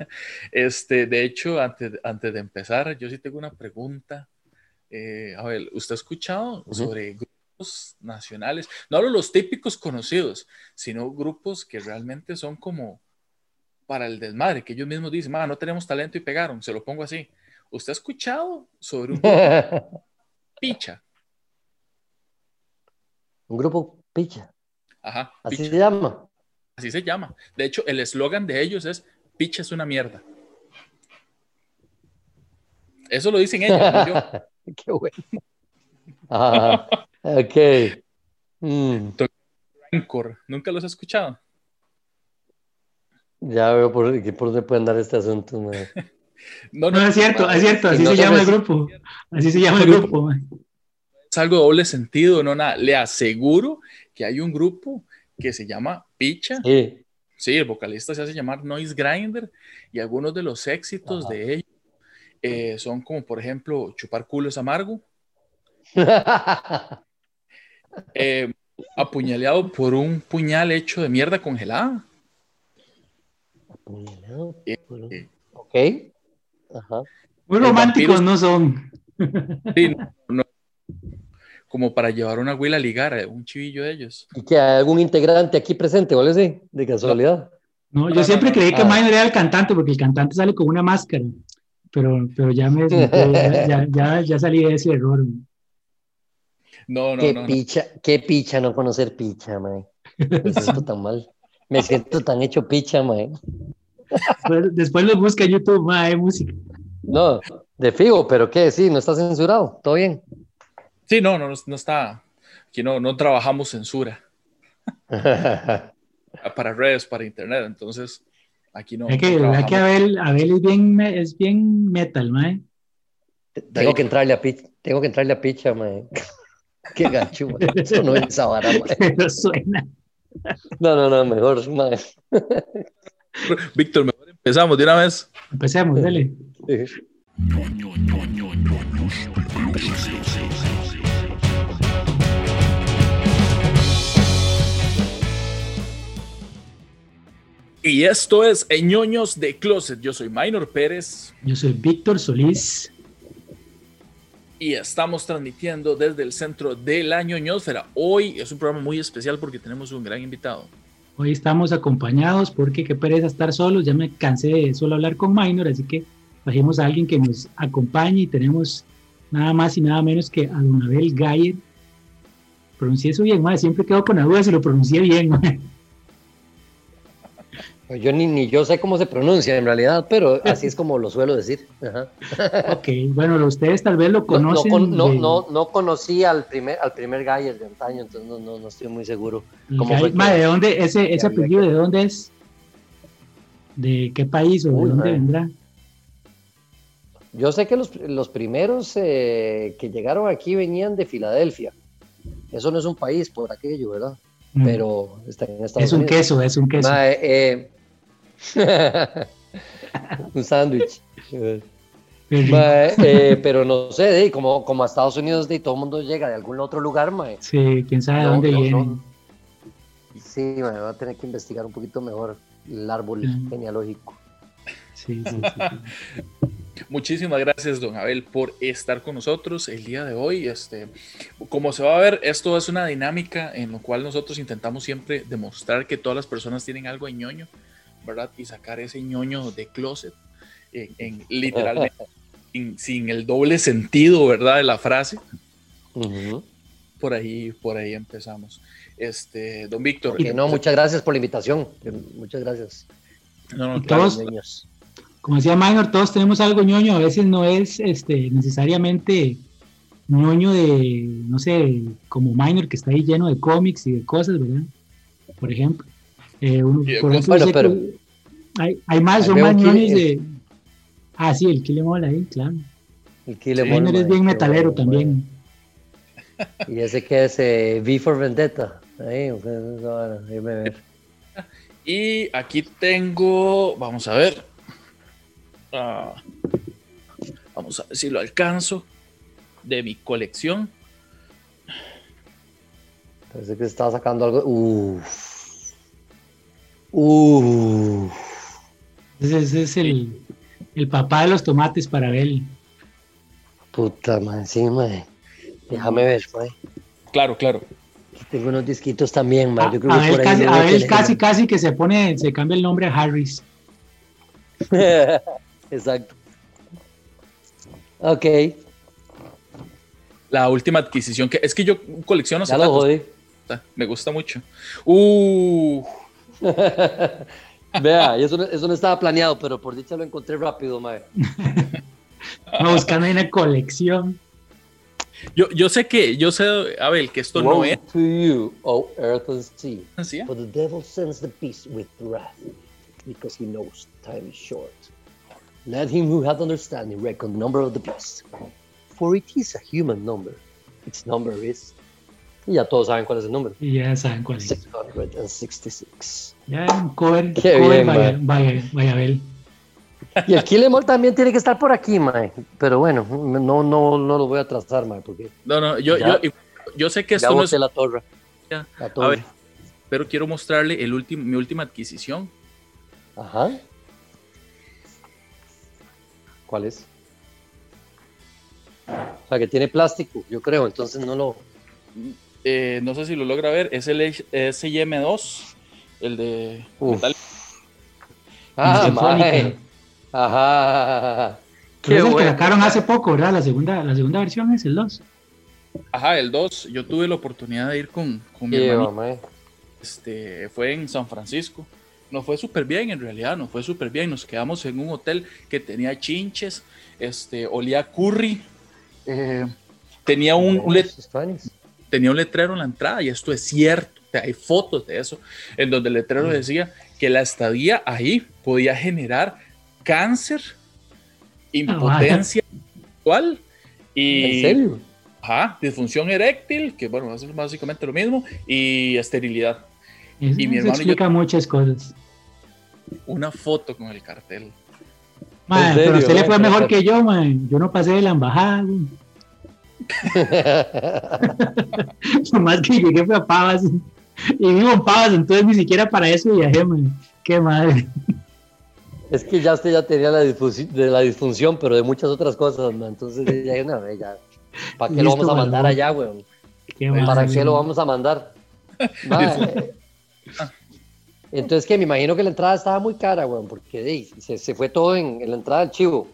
Este, de hecho, antes, antes de empezar, yo sí tengo una pregunta. Eh, a ver, ¿usted ha escuchado sobre grupos nacionales? No hablo los típicos conocidos, sino grupos que realmente son como para el desmadre, que ellos mismos dicen, no tenemos talento y pegaron, se lo pongo así. ¿Usted ha escuchado sobre un grupo picha? Un grupo picha. Ajá. Así se llama. Así se llama. De hecho, el eslogan de ellos es picha es una mierda. Eso lo dicen ellos, Qué bueno. Ah, ok. Mm. ¿Nunca los has escuchado? Ya veo por, por dónde pueden dar este asunto. No, no, es cierto, es cierto, así se llama el grupo. Así se llama el grupo. Es algo doble sentido, no nada. Le aseguro que hay un grupo que se llama Picha. Sí. Sí, el vocalista se hace llamar Noise Grinder y algunos de los éxitos de ellos eh, son como, por ejemplo, Chupar culo es amargo. eh, apuñaleado por un puñal hecho de mierda congelada. Apuñaleado eh, eh, Ok. Ajá. Muy románticos no son. Sí, no, como para llevar una huila a ligar, eh, un chivillo de ellos. ¿Y que hay algún integrante aquí presente, ¿vale? Sí, de casualidad. No, yo siempre creí que ah. Minor era el cantante, porque el cantante sale con una máscara, pero, pero ya, me, ya, ya, ya, salí de ese error. No, no, qué no, Picha, Qué picha no conocer picha, man. Me siento tan mal. Me siento tan hecho picha, man. Después, después lo busca en YouTube, man, música. No, de figo, pero ¿qué? Sí, no está censurado, todo bien. Sí, no, no, no está. Aquí no, no trabajamos censura. para redes, para internet, entonces aquí no. Es que, no que Abel, Abel, es bien, es bien metal, mae. Tengo que entrarle a picha, tengo que entrarle a picha, mae. Qué gacho, mae. Eso no es esa vara, mae. Pero suena. No, no, no, mejor, mae. Víctor, mejor empezamos de una vez. Empecemos, dale. Sí. Y esto es Ñoños de Closet. Yo soy Minor Pérez. Yo soy Víctor Solís. Y estamos transmitiendo desde el centro de la ñoñosfera. Hoy es un programa muy especial porque tenemos un gran invitado. Hoy estamos acompañados porque qué pereza estar solos. Ya me cansé de solo hablar con Minor, así que trajimos a alguien que nos acompañe y tenemos nada más y nada menos que a Don Abel Gayer. Pronuncié eso bien, madre. siempre quedo con la duda si lo pronuncié bien. Madre. Yo ni, ni yo sé cómo se pronuncia en realidad, pero así es como lo suelo decir. Ok, bueno, ustedes tal vez lo conocen. No, no, no, conocí al primer, al primer Gayer de antaño, entonces no, no, estoy muy seguro. ¿Cómo ¿De dónde, ese, ese apellido, de dónde es? ¿De qué país o de dónde vendrá? Yo sé que los, los primeros eh, que llegaron aquí venían de Filadelfia. Eso no es un país por aquello, ¿verdad? Mm. Pero está en Estados es un queso, es un queso. eh, un sándwich. Eh, pero no sé, como, como a Estados Unidos de todo el mundo llega de algún otro lugar, mae. Sí, quién sabe dónde viene. Sí, me va a tener que investigar un poquito mejor el árbol genealógico. Sí, sí, Muchísimas gracias, don Abel, por estar con nosotros el día de hoy. Este, como se va a ver, esto es una dinámica en la cual nosotros intentamos siempre demostrar que todas las personas tienen algo de ñoño ¿verdad? Y sacar ese ñoño de closet, en, literalmente, sin, el doble sentido, ¿verdad? De la frase. Por ahí, por ahí empezamos. Este, don Víctor. no, muchas gracias por la invitación. Muchas gracias. No, no, todos, como decía Minor, todos tenemos algo ñoño, a veces no es este, necesariamente ñoño de, no sé, como Minor que está ahí lleno de cómics y de cosas, ¿verdad? Por ejemplo. Eh, por ejemplo, hay, más, son más de. Ah, sí, el Kille Mola ahí, claro. El Kille Mola. es bien metalero también. Y ese que es eh, V for Vendetta. Ahí, ver. Y aquí tengo, vamos a ver. Ah, vamos a ver si lo alcanzo. De mi colección. Parece que estaba sacando algo. Uff. Uff. Ese, es el, el, papá de los tomates para Abel. Puta madre, sí, madre. Déjame ver, madre. Claro, claro. Tengo unos disquitos también, madre. Yo creo Abel, que casi, Abel casi, casi que se pone, se cambia el nombre a Harris. Exacto. Ok. La última adquisición que es que yo colecciono ya lo jodí. Me gusta mucho. Uh. Vea, eso, no estaba planeado, pero por dicha lo encontré rápido, mae. buscando una colección. Yo, yo sé que, yo sé, Abel, que esto no es. to you, O earth and sea. ¿Sí? For the devil sends the beast with wrath, because he knows time is short. Let him who hath understanding reckon the number of the beast, for it is a human number. Its number is y ya todos saben cuál es el número. Y ya saben cuál es. 666. Ya, un cover, Qué cover vaya, vaya, vaya, ver. Y el Killemall también tiene que estar por aquí, mae. Pero bueno, no, no, no lo voy a trazar, mae, porque... No, no, yo, yo, yo sé que esto no es... la torre. Ya. La torre. A ver, pero quiero mostrarle el último, mi última adquisición. Ajá. ¿Cuál es? O sea, que tiene plástico, yo creo, entonces no lo... Eh, no sé si lo logra ver, es el SIM2, el de metal. Ah, Ajá. Qué es el que sacaron hace poco, ¿verdad? La segunda, la segunda versión es el 2. Ajá, el 2. Yo tuve la oportunidad de ir con, con mi hermano. Este, fue en San Francisco. Nos fue súper bien, en realidad, nos fue súper bien. Nos quedamos en un hotel que tenía chinches, este, olía curry, eh, tenía un, un, tenía un letrero en la entrada, y esto es cierto, hay fotos de eso, en donde el letrero mm. decía que la estadía ahí podía generar cáncer, impotencia sexual y... ¿En serio? Ajá, disfunción eréctil, que bueno, es básicamente lo mismo, y esterilidad. y mi hermano explica muchas cosas. Una foto con el cartel. pero usted le fue mejor que yo, man. Yo no pasé de la embajada. Más que llegué fue a Pavas. Y vivo en Pavas, entonces ni siquiera para eso viajé, man. Qué madre. Es que ya usted ya tenía la disfunción, de la disfunción pero de muchas otras cosas, man. Entonces ya hay una vez, ya. ¿Para qué lo vamos a mandar allá, weón? ¿Para qué lo vamos a mandar? Entonces, que me imagino que la entrada estaba muy cara, weón, porque se, se, fue todo en, en, la entrada del chivo.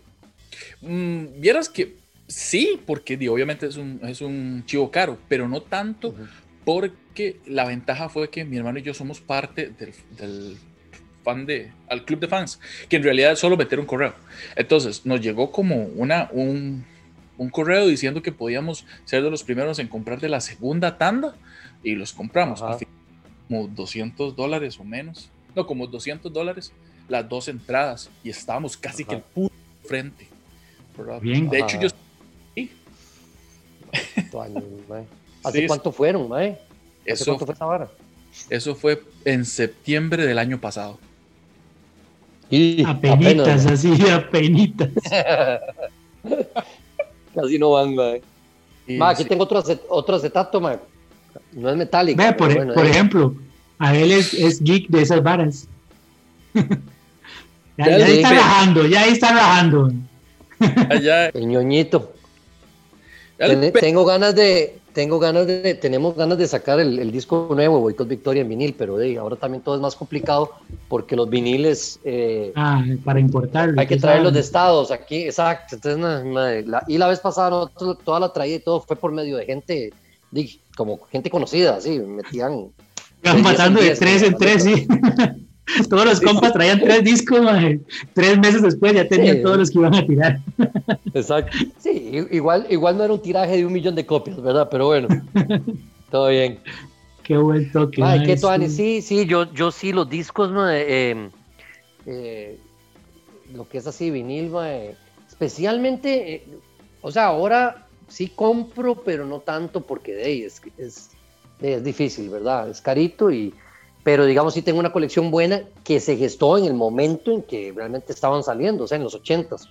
Mm, vieras que Sí, porque obviamente es un, es un chivo caro, pero no tanto porque la ventaja fue que mi hermano y yo somos parte del, fan de, al club de fans, que en realidad es solo meter un correo. Entonces nos llegó como una, un, correo diciendo que podíamos ser de los primeros en comprar de la segunda tanda y los compramos. Como 200 dólares o menos. No, como 200 dólares las dos entradas y estábamos casi que el puro frente. Bien. De hecho, yo ¿Hace cuánto fueron, mae? ¿Hace eso, cuánto fue esa vara? Eso fue en septiembre del año pasado. Y apenitas, así, apenitas. Casi no van, mae. aquí tengo otro, otro acetato, mae. No es metálico. por, e- por ejemplo, a él es, es, geek de esas varas. ya, ya está rajando, ya está rajando. El ñoñito tengo ganas de, tengo ganas de, tenemos ganas de sacar el, disco nuevo, Boicot Victoria en vinil, pero ahora también todo es más complicado porque los viniles... Eh, ah, para importar. Hay que traerlos de estados aquí, exacto. Entonces, y la vez pasada toda la traída y todo fue por medio de gente, como gente conocida, así, metían... Matando de tres en tres, sí. Todos los compas traían tres discos, tres meses después ya tenían todos los que iban a tirar. Exacto. Sí, igual, igual no era un tiraje de un millón de copias, ¿verdad? Pero bueno, todo bien. Qué buen toque. Ay, qué Sí, sí, yo, yo sí, los discos, ¿no? Eh, eh, lo que es así, vinil, especialmente, eh, o sea, ahora sí compro, pero no tanto porque de, es, es, es difícil, ¿verdad? Es carito y pero digamos sí tengo una colección buena que se gestó en el momento en que realmente estaban saliendo, o sea, en los 80s,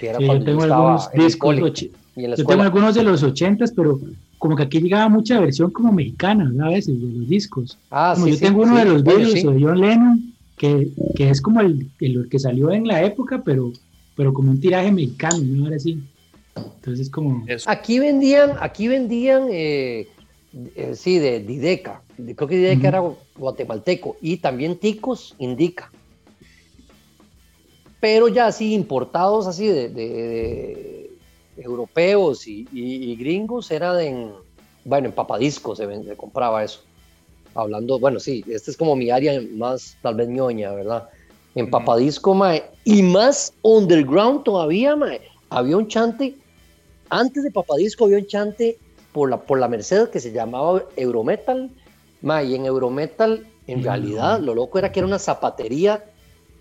que era cuando yo tengo algunos discos, yo tengo algunos de los 80s, pero como que aquí llegaba mucha versión como mexicana, a veces, de los discos. Ah, sí, yo tengo uno de los vídeos de John Lennon, que, que es como el, el, que salió en la época, pero, pero como un tiraje mexicano, ¿no? Ahora sí. Entonces, como. Aquí vendían, aquí vendían, eh, eh, sí, de Dideca. Creo que Dideca era guatemalteco. Y también Ticos indica. Pero ya así, importados así de, europeos y, gringos, era en. Bueno, en papadisco se, se compraba eso hablando, bueno, sí, esta es como mi área más tal vez ñoña, ¿verdad? En Papadisco, mae, y más underground todavía, mae, había un chante, antes de Papadisco había un chante por la, por la Merced que se llamaba Eurometal, mae, y en Eurometal, en realidad, lo loco era que era una zapatería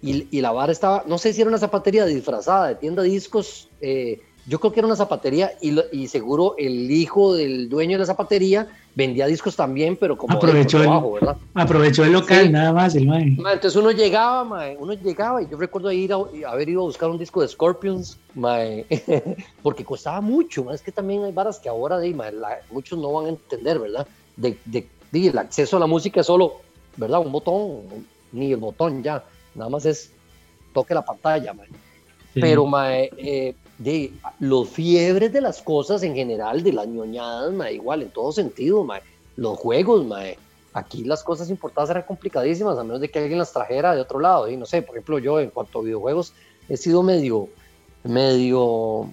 y, y, la barra estaba, no sé si era una zapatería disfrazada de tienda de discos, eh, yo creo que era una zapatería y, y, seguro el hijo del dueño de la zapatería vendía discos también, pero como aprovechó, el, aprovechó el local nada más. El entonces uno llegaba, uno llegaba y yo recuerdo ir a, haber ido a buscar un disco de Scorpions, porque costaba mucho. Es que también hay varas que ahora de, muchos no van a entender, ¿verdad? De, de, el acceso a la música es solo, ¿verdad? Un botón, ni el botón ya, nada más es toque la pantalla. Pero eh, de los fiebres de las cosas en general, de las ñoñadas, igual, en todo sentido, los juegos, aquí las cosas importadas eran complicadísimas, a menos de que alguien las trajera de otro lado, y no sé, por ejemplo, yo en cuanto a videojuegos he sido medio, medio,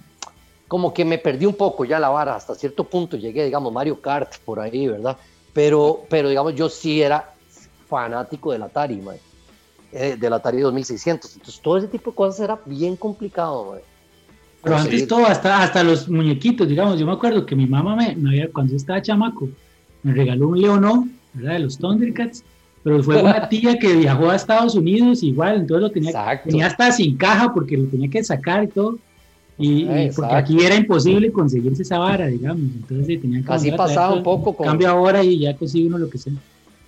como que me perdí un poco ya la vara, hasta cierto punto llegué, digamos, Mario Kart por ahí, ¿verdad? Pero, pero digamos, yo sí era fanático del Atari, eh, del Atari 2600, entonces todo ese tipo de cosas era bien complicado, pero antes todo, hasta, hasta los muñequitos, digamos, yo me acuerdo que mi mamá me, había, cuando yo estaba chamaco, me regaló un Leonó, ¿verdad? De los Thundercats, pero fue una tía que viajó a Estados Unidos igual, entonces lo tenía, tenía hasta sin caja porque lo tenía que sacar y todo. Y, porque aquí era imposible conseguirse esa vara, digamos. Entonces tenía que Así pasaba un poco. Con... Cambio ahora y ya consigue uno lo que sea.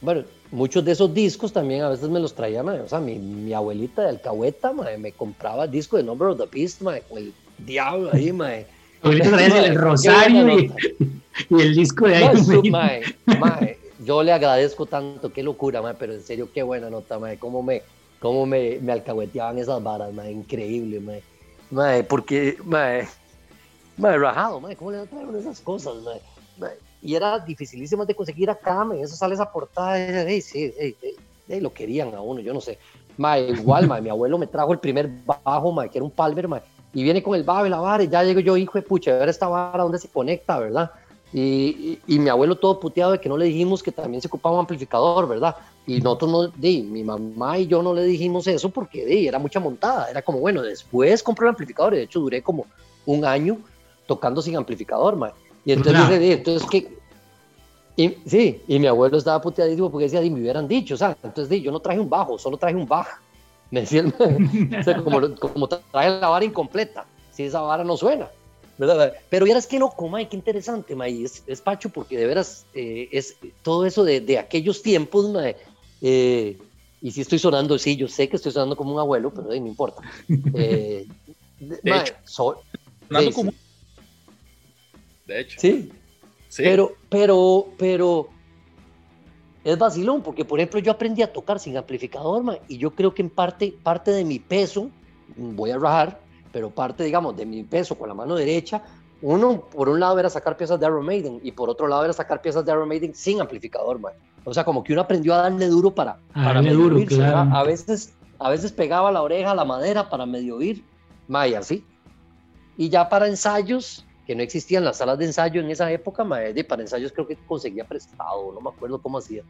Bueno, muchos de esos discos también a veces me los traía, o sea, mi, mi abuelita de Alcahueta, me compraba el disco de Number of the Beast, con el diablo ahí, mae. el rosario y, el disco de ahí. mae, mae, yo le agradezco tanto, qué locura, mae, pero en serio, qué buena nota, mae, cómo me, cómo me, me alcahueteaban esas varas, mae, increíble, mae. mae porque, mae, mae, rajado, mae, cómo le traen esas cosas, mae, mae. Y era dificilísimo de conseguir acá, mae, eso sale esa portada, hey, sí, hey, hey, lo querían a uno, yo no sé. Mae, igual, mae, mi abuelo me trajo el primer bajo, mae, que era un Palmer, mae, y viene con el babe, la vara, y ya llego yo, hijo de pucha, a ver esta vara dónde se conecta, ¿verdad? Y, y, mi abuelo todo puteado de que no le dijimos que también se ocupaba un amplificador, ¿verdad? Y nosotros no, di, mi mamá y yo no le dijimos eso porque di, era mucha montada, era como, bueno, después compré el amplificador y de hecho duré como un año tocando sin amplificador, ma. Y entonces, di, entonces que, y, sí, y mi abuelo estaba puteadísimo porque decía, di, me hubieran dicho, o sea, entonces di, yo no traje un bajo, solo traje un bajo me decía o sea, como, como trae la vara incompleta, si esa vara no suena. ¿verdad? Pero vieras qué loco, May, qué interesante, May. Es, es Pacho, porque de veras eh, es todo eso de, de aquellos tiempos, May. Eh, y si estoy sonando, sí, yo sé que estoy sonando como un abuelo, pero no importa. Eh, de, hecho, sonando como... de hecho. Sí. sí. Pero, pero, pero es vacilón, porque por ejemplo yo aprendí a tocar sin amplificador, y yo creo que en parte, parte de mi peso, voy a rajar, pero parte, digamos, de mi peso con la mano derecha, uno, por un lado era sacar piezas de Iron Maiden, y por otro lado era sacar piezas de Iron Maiden sin amplificador, man. O sea, como que uno aprendió a darle duro para, para medio duro, A veces, a veces pegaba la oreja a la madera para medio oír, y así. Y ya para ensayos, que no existían las salas de ensayo en esa época, de para ensayos creo que conseguía prestado, no me acuerdo cómo hacía.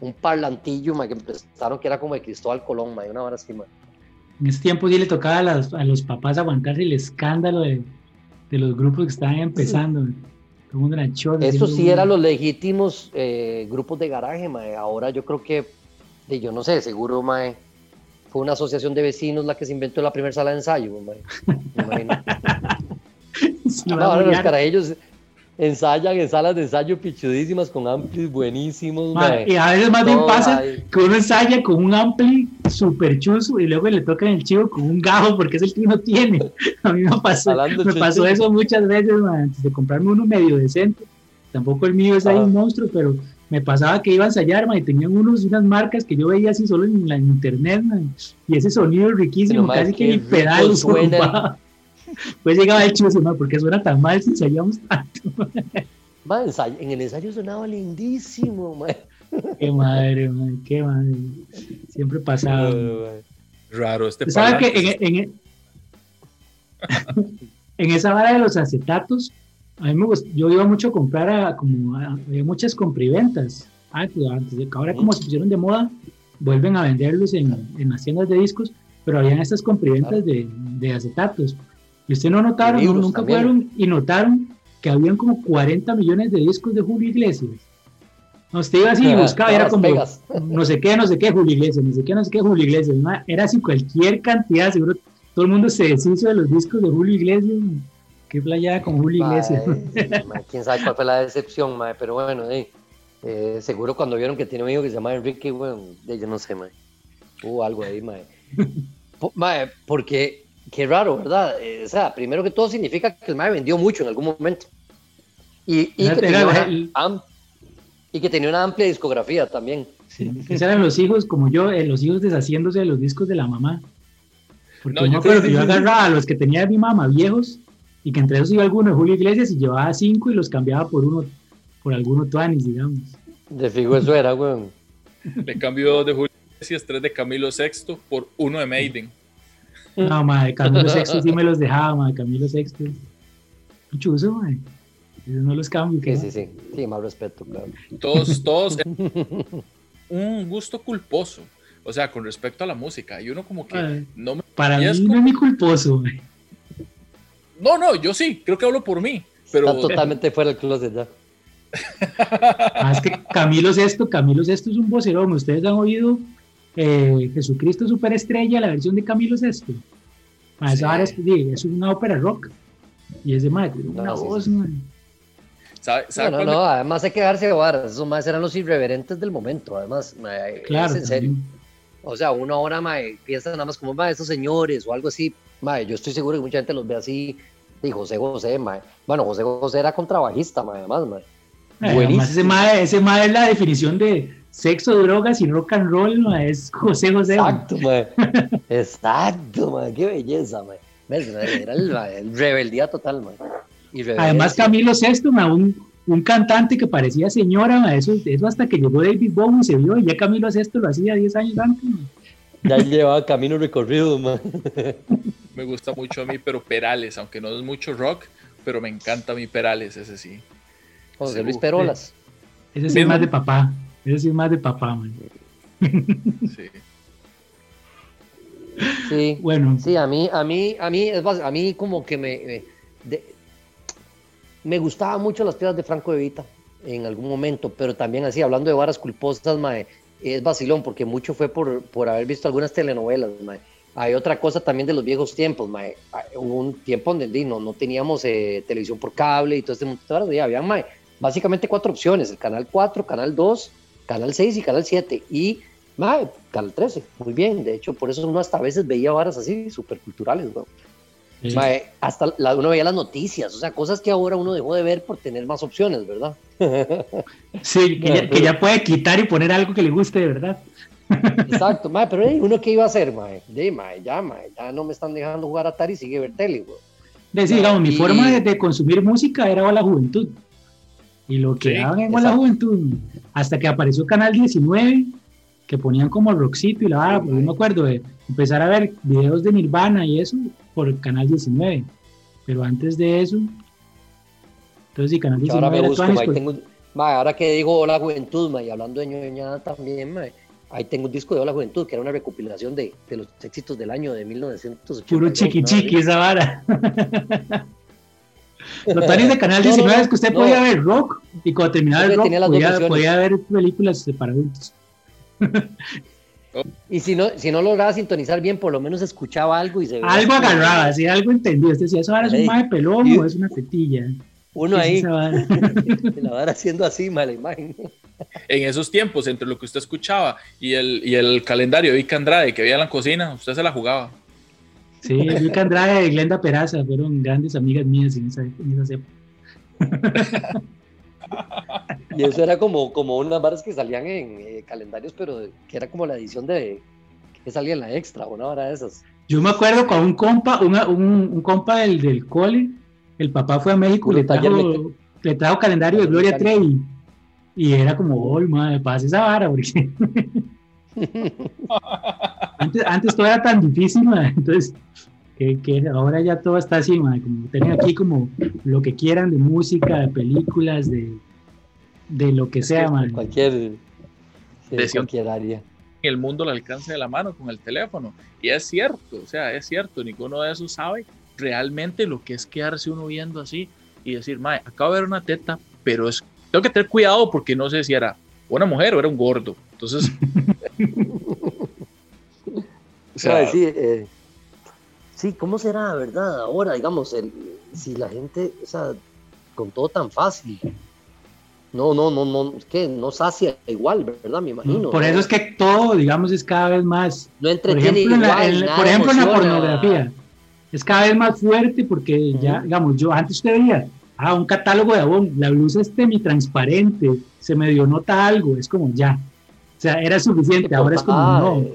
Un parlantillo ma, que prestaron que era como de Cristóbal Colón, ma, una hora así. En ese tiempo sí le tocaba a, a los papás aguantarse el escándalo de, de, los grupos que estaban empezando. Todo mundo era Eso sí eran los legítimos eh, grupos de garaje, ma. ahora yo creo que, de, yo no sé, seguro ma, fue una asociación de vecinos la que se inventó la primera sala de ensayo. Ma, no, ahora los carajillos ensayan en salas de ensayo pichudísimas con amplis buenísimos. y a veces más bien pasa que uno ensaya con un ampli super chuzo y luego le tocan el chivo con un gajo porque es el que uno tiene. A mí me pasó, me pasó eso muchas veces antes de comprarme uno medio decente. Tampoco el mío es ahí un monstruo, pero, me pasaba que iba a ensayar, y tenían unos, unas marcas que yo veía así solo en la internet, y ese sonido riquísimo, casi que el pedal suena. Pues llegaba el chuzo, porque suena tan mal si ensayamos tanto. en el ensayo sonaba lindísimo, man. Qué madre, man, qué madre. Siempre pasaba. Raro este ¿Sabes que en, en, en, esa vara de los acetatos, a mí me gusta, yo iba mucho a comprar, a, como había muchas compriventas. Antes, antes, ahora como se pusieron de moda, vuelven a venderlos en, en las tiendas de discos, pero habían estas compriventas de, de acetatos. Y usted no notaron, nunca fueron y notaron que habían como 40 millones de discos de Julio Iglesias. Usted iba así y buscaba, era como no sé qué, no sé qué, Julio Iglesias, no sé qué, no sé qué, Julio Iglesias. Era así cualquier cantidad, seguro todo el mundo se deshizo de los discos de Julio Iglesias. Qué playada con Julio Iglesias. quién sabe cuál fue la decepción, pero bueno, eh, seguro cuando vieron que tiene un hijo que se llama Enrique, bueno, yo no sé, mae. hubo algo ahí, mae. porque qué raro, ¿verdad? Eh, o sea, primero que todo significa que el mae vendió mucho en algún momento. Y, y, que, tenía una, y que tenía una amplia discografía también. Sí, esos eran los hijos, como yo, eh, los hijos deshaciéndose de los discos de la mamá. Porque no, yo, creo que yo agarraba a los que tenía mi mamá viejos y que entre esos iba alguno de Julio Iglesias y llevaba cinco y los cambiaba por uno, por alguno Tuanis, digamos. De fijo eso era, weón. Le cambió de Julio Iglesias tres de Camilo VI por uno de Maiden. No, madre, Camilo Sexto sí me los dejaba, madre, Camilo Sexto. Mucho uso, madre. No los cambio. Sí, sí, sí. Sí, más respeto, claro. Todos, todos. un gusto culposo. O sea, con respecto a la música. Y uno como que no me... Para mí no es mi culposo, güey. No, no, yo sí. Creo que hablo por mí. Pero... Está totalmente fuera del closet ya. ah, es que Camilo Sesto, Camilo Sesto es un vocerón. Ustedes han oído eh, Jesucristo Superestrella, la versión de Camilo Sesto. Ah, esa es, es, una ópera rock. Y es de madre, una voz, no, no, además hay que darse varas. Esos más eran los irreverentes del momento, además. claro. en serio. O sea, una hora, mae, piensa nada más como, mae, esos señores o algo así. Mae, yo estoy seguro que mucha gente los ve así. Y José José, mae. Bueno, José José era contrabajista, mae, además, mae. Buenísimo. ese mae, ese mae es la definición de sexo, drogas y rock and roll. Es José José. Exacto, mae. Exacto, mae. Qué belleza, mae. Era el, el rebeldía total, mae. Además, Camilo Sesto, un, un cantante que parecía señora, eso, eso hasta que llegó David Bowie se vio, y ya Camilo Sesto lo hacía 10 años antes. Ya llevaba camino recorrido, Me gusta mucho a mí, pero Perales, aunque no es mucho rock, pero me encanta a mí Perales, ese sí. José Luis Perolas. Ese es más de papá, es más de papá, man. Sí. Sí, bueno. Sí, a mí, a mí, a mí, a mí como que me, me gustaban mucho las piedras de Franco de Vita en algún momento, pero también así, hablando de varas culposas, mae, es vacilón, porque mucho fue por, por haber visto algunas telenovelas, mae. Hay otra cosa también de los viejos tiempos, mae. Hubo un tiempo donde no, no teníamos eh, televisión por cable y todo este montón de había, mae, básicamente cuatro opciones, el canal 4, canal 2, canal 6 y canal 7, y mae, canal 13, muy bien, de hecho, por eso uno hasta a veces veía varas así, súper culturales, weón hasta uno veía las noticias, o sea, cosas que ahora uno dejó de ver por tener más opciones, ¿verdad? Sí, que ya, puede quitar y poner algo que le guste de verdad. Exacto, pero uno qué iba a hacer, mae, de, ya, ya no me están dejando jugar a Atari, sigue ver tele, güey. digamos, mi forma de, consumir música era la juventud. Y lo que daban en la juventud, hasta que apareció Canal 19, que ponían como rockcito y la vara, pues yo me acuerdo de empezar a ver videos de Nirvana y eso, por canal 19. Pero antes de eso, entonces sí, canal 19 ahora, me busco, pues tengo, ahora que digo Hola Juventud, y hablando de ñoñada también, ahí tengo un disco de Hola Juventud, que era una recopilación de, de los éxitos del año de 1980. Puro chiqui chiqui esa vara. Los tanis de Canal 19 es que usted podía ver rock y cuando terminaba el rock podía, podía, ver películas para adultos. Y si no, si no lograba sintonizar bien, por lo menos escuchaba algo y se veía. Algo agarraba, si algo entendía. Usted decía, eso ahora es un mae pelón o es una tetilla. Uno ahí, la va haciendo así, mala imagen. En esos tiempos, entre lo que usted escuchaba y el, y el calendario de Vic Andrade que había en la cocina, usted se la jugaba. Sí, Vic Andrade y Glenda Peraza fueron grandes amigas mías en esa, en esa época. Y eso era como, como unas varas que salían en eh, calendarios, pero que era como la edición de que salía en la extra, una vara de esas. Yo me acuerdo con un compa, un, un, compa del, del cole, el papá fue a México y le trajo, le trajo calendario de Gloria Trevi. Y era como, oh, madre, pasa esa vara, porque antes, antes todo era tan difícil, entonces que, que, ahora ya todo está así, como tienen aquí como lo que quieran de música, de películas, de, de lo que sea, man. Cualquier, cualquier área. El mundo al alcance de la mano con el teléfono. Y es cierto, o sea, es cierto, ninguno de esos sabe realmente lo que es quedarse uno viendo así y decir, mae, acabo de ver una teta, pero es, tengo que tener cuidado porque no sé si era una mujer o era un gordo. Entonces... o sea, sí, eh, Sí, ¿cómo será, verdad? Ahora, digamos, el, si la gente, o sea, con todo tan fácil, no, no, no, no, es que no sacia igual, ¿verdad? Me imagino. Por eso es que todo, digamos, es cada vez más. No entretiene por ejemplo, igual. En la, por ejemplo, en la pornografía. Es cada vez más fuerte porque ya, digamos, yo antes usted veía, ah, un catálogo de Avon, la blusa es transparente, se me dio nota algo, es como ya. O sea, era suficiente, ahora es como no.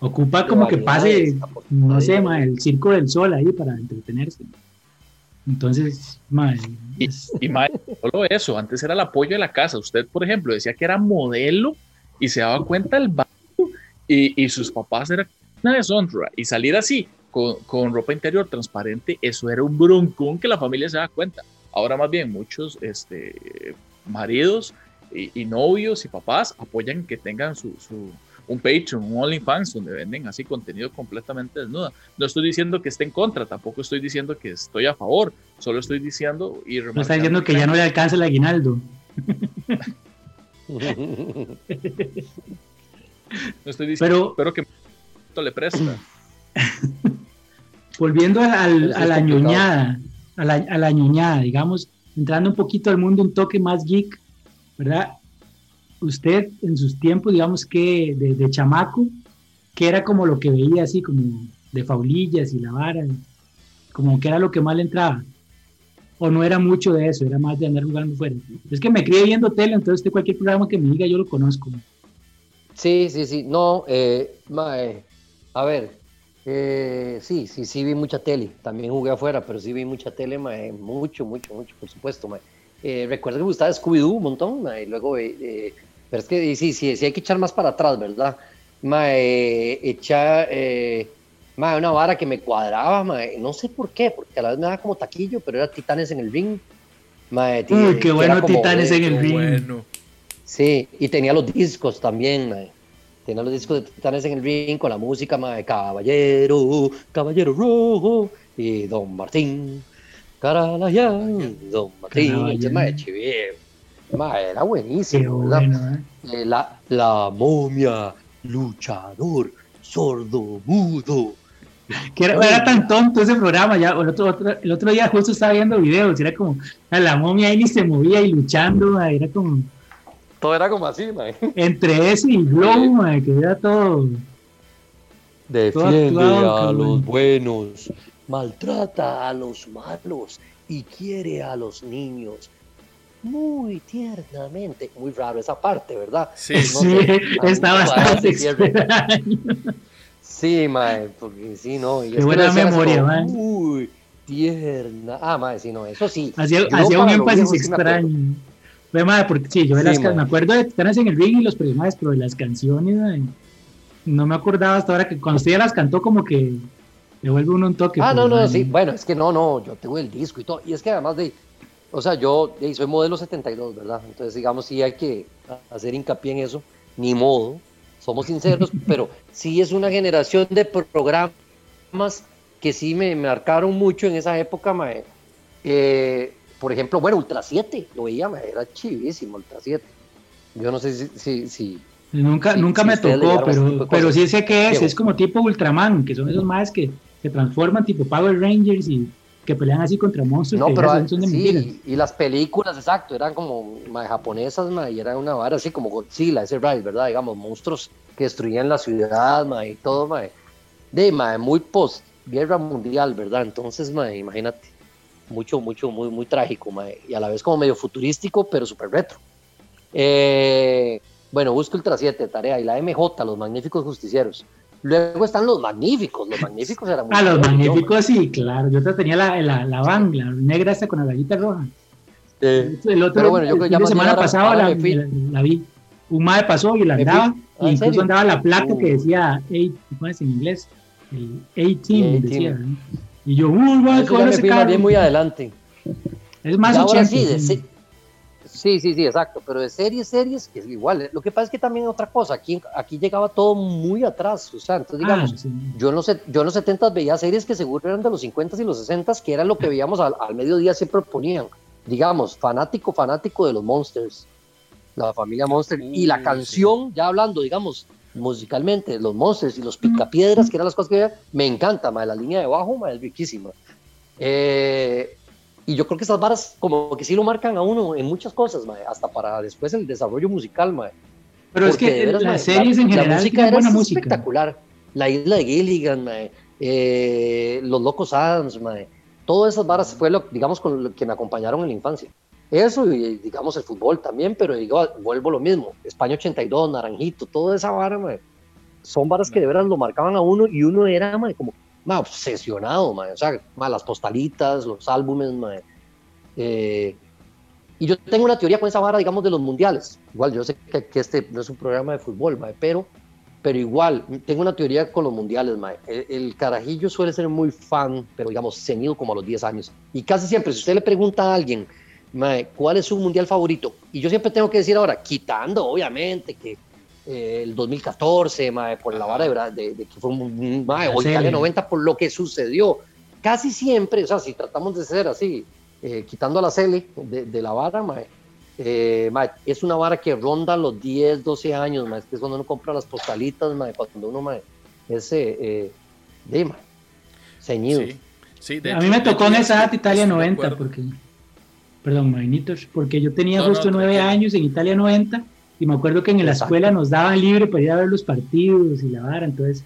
Ocupa como que pase, no sé, el circo del sol ahí para entretenerse. Entonces, ma, y, solo eso, antes era el apoyo de la casa. Usted, por ejemplo, decía que era modelo y se daba cuenta el barrio y, y, sus papás eran una deshonra. Y salir así, con, con, ropa interior transparente, eso era un broncón que la familia se da cuenta. Ahora más bien muchos este, maridos y, y novios y papás apoyan que tengan su, su un Patreon, un OnlyFans, donde venden así contenido completamente desnuda. No estoy diciendo que esté en contra, tampoco estoy diciendo que estoy a favor, solo estoy diciendo y No está diciendo que ya no le alcanza el aguinaldo. no estoy diciendo, pero, que le presta. Volviendo a la ñoñada, a la, a la ñoñada, digamos, entrando un poquito al mundo, un toque más geek, ¿verdad? Usted en sus tiempos, digamos que de, chamaco, que era como lo que veía así, como de faulillas y la vara, como que era lo que más le entraba. O no era mucho de eso, era más de andar jugando fuera. Es que me crié viendo tele, entonces cualquier programa que me diga yo lo conozco. Sí, sí, sí. No, eh, a ver, eh, sí, sí, sí vi mucha tele. También jugué afuera, pero sí vi mucha tele, mucho, mucho, mucho, por supuesto. Eh, recuerdo que me gustaba Scooby-Doo un montón, y luego eh, pero es que sí, sí, sí hay que echar más para atrás, ¿verdad? Mae, echar eh, una vara que me cuadraba, mae, no sé por qué, porque a la vez me daba como taquillo, pero era Titanes en el Ring. Mae, Uy, qué bueno Titanes en el Ring. Bueno. Sí, y tenía los discos también, mae. Tenía los discos de Titanes en el Ring con la música, mae, Caballero, Caballero Rojo y Don Martín. Caralayan, Don Martín, era buenísimo. ¿eh? Eh, la, la momia, luchador, sordo, mudo. Que era, tan tonto ese programa, ya el otro, el otro día justo estaba viendo videos, era como la momia ahí ni se movía y luchando, era como... Todo era como así, Entre ese y Glow, que era todo... Defiende a los buenos, maltrata a los malos y quiere a los niños muy tiernamente. Muy raro esa parte, ¿verdad? Sí, sí está bastante extraño. Sí, mae, porque sí, no. Y Qué buena memoria, mae. Muy tierna. Ah, mae, sí, no, eso sí. Hacía, hacía un énfasis extraño. Ve, mae, porque sí, yo las, me acuerdo de Titanes en el Ring y los personajes, pero de las canciones, mae, no me acordaba hasta ahora que cuando usted ya las cantó, como que le vuelve uno un toque. Ah, no, no, sí, bueno, es que no, no, yo tengo el disco y todo. Y es que además de o sea, yo soy modelo 72, ¿verdad? Entonces, digamos, sí hay que hacer hincapié en eso, ni modo, somos sinceros, pero sí es una generación de programas que sí me marcaron mucho en esa época, mae. Eh, por ejemplo, bueno, Ultra 7, lo veía, mae, era chivísimo Ultra 7. Yo no sé si... si, nunca nunca me tocó, pero, pero sí sé que es, es como tipo Ultraman, que son esos más que se transforman tipo Power Rangers y que pelean así contra monstruos. No, pero sí, y las películas, exacto, eran como japonesas, y eran una vara así como Godzilla, ese ride, ¿verdad? Digamos, monstruos que destruían la ciudad, y todo, de muy post guerra mundial, ¿verdad? Entonces, imagínate, mucho, mucho, muy, muy trágico, y a la vez como medio futurístico, pero súper retro. Eh, bueno, busco Ultra 7, tarea, y la MJ, Los Magníficos Justicieros. Luego están los magníficos, los magníficos eran muy Ah, los magníficos, sí, claro. Yo tenía la, la, la negra esta con la rayita roja. el otro, Pero bueno, yo la semana pasada la, la, vi. Un madre pasó y la andaba, y incluso andaba la placa que uh. decía, ¿cómo es en inglés? El 18, decía. Y yo, uy, con ese carro. muy adelante. Es más 80. Sí, Sí, sí, sí, exacto, pero de series, series, es igual. Lo que pasa es que también otra cosa, aquí, aquí llegaba todo muy atrás, o sea, entonces ah, digamos, yo, en los, yo en los 70 veía series que seguro eran de los 50 y los 60 que era lo que veíamos al, mediodía siempre ponían, digamos, fanático, fanático de los Monsters, la familia Monster, y la canción, ya hablando, digamos, musicalmente, los Monsters y los Picapiedras, que eran las cosas que veía, me encanta, ma, la línea de abajo, ma, es riquísima. Eh, y yo creo que esas varas como que sí lo marcan a uno en muchas cosas, hasta para después el desarrollo musical, mae. Pero es que las series en general la música era espectacular. La isla de Gilligan, eh, Los Locos Adams, mae. Todas esas varas fue lo, digamos, con lo que me acompañaron en la infancia. Eso y digamos el fútbol también, pero digo, vuelvo lo mismo. España 82, Naranjito, toda esa vara, mae. Son varas que de verdad lo marcaban a uno y uno era, mae, como ma, obsesionado, o sea, las postalitas, los álbumes, eh, y yo tengo una teoría con esa vara, digamos, de los mundiales. Igual, yo sé que, este no es un programa de fútbol, pero, pero igual, tengo una teoría con los mundiales, El, carajillo suele ser muy fan, pero digamos, ceñido como a los 10 años. Y casi siempre, si usted le pregunta a alguien, ¿cuál es su mundial favorito? Y yo siempre tengo que decir ahora, quitando, obviamente, que el 2014, por la vara de, de, que fue un, mae, o Italia 90 por lo que sucedió. Casi siempre, o sea, si tratamos de ser así, eh, quitando la Cele de, la vara, eh, es una vara que ronda los 10, 12 años, que es cuando uno compra las postalitas, cuando uno es eh, de, ceñido. a mí me tocó en esa edad Italia 90, porque, perdón, porque yo tenía justo 9 años en Italia 90 y me acuerdo que en la escuela nos daban libre para ir a ver los partidos y la vara, entonces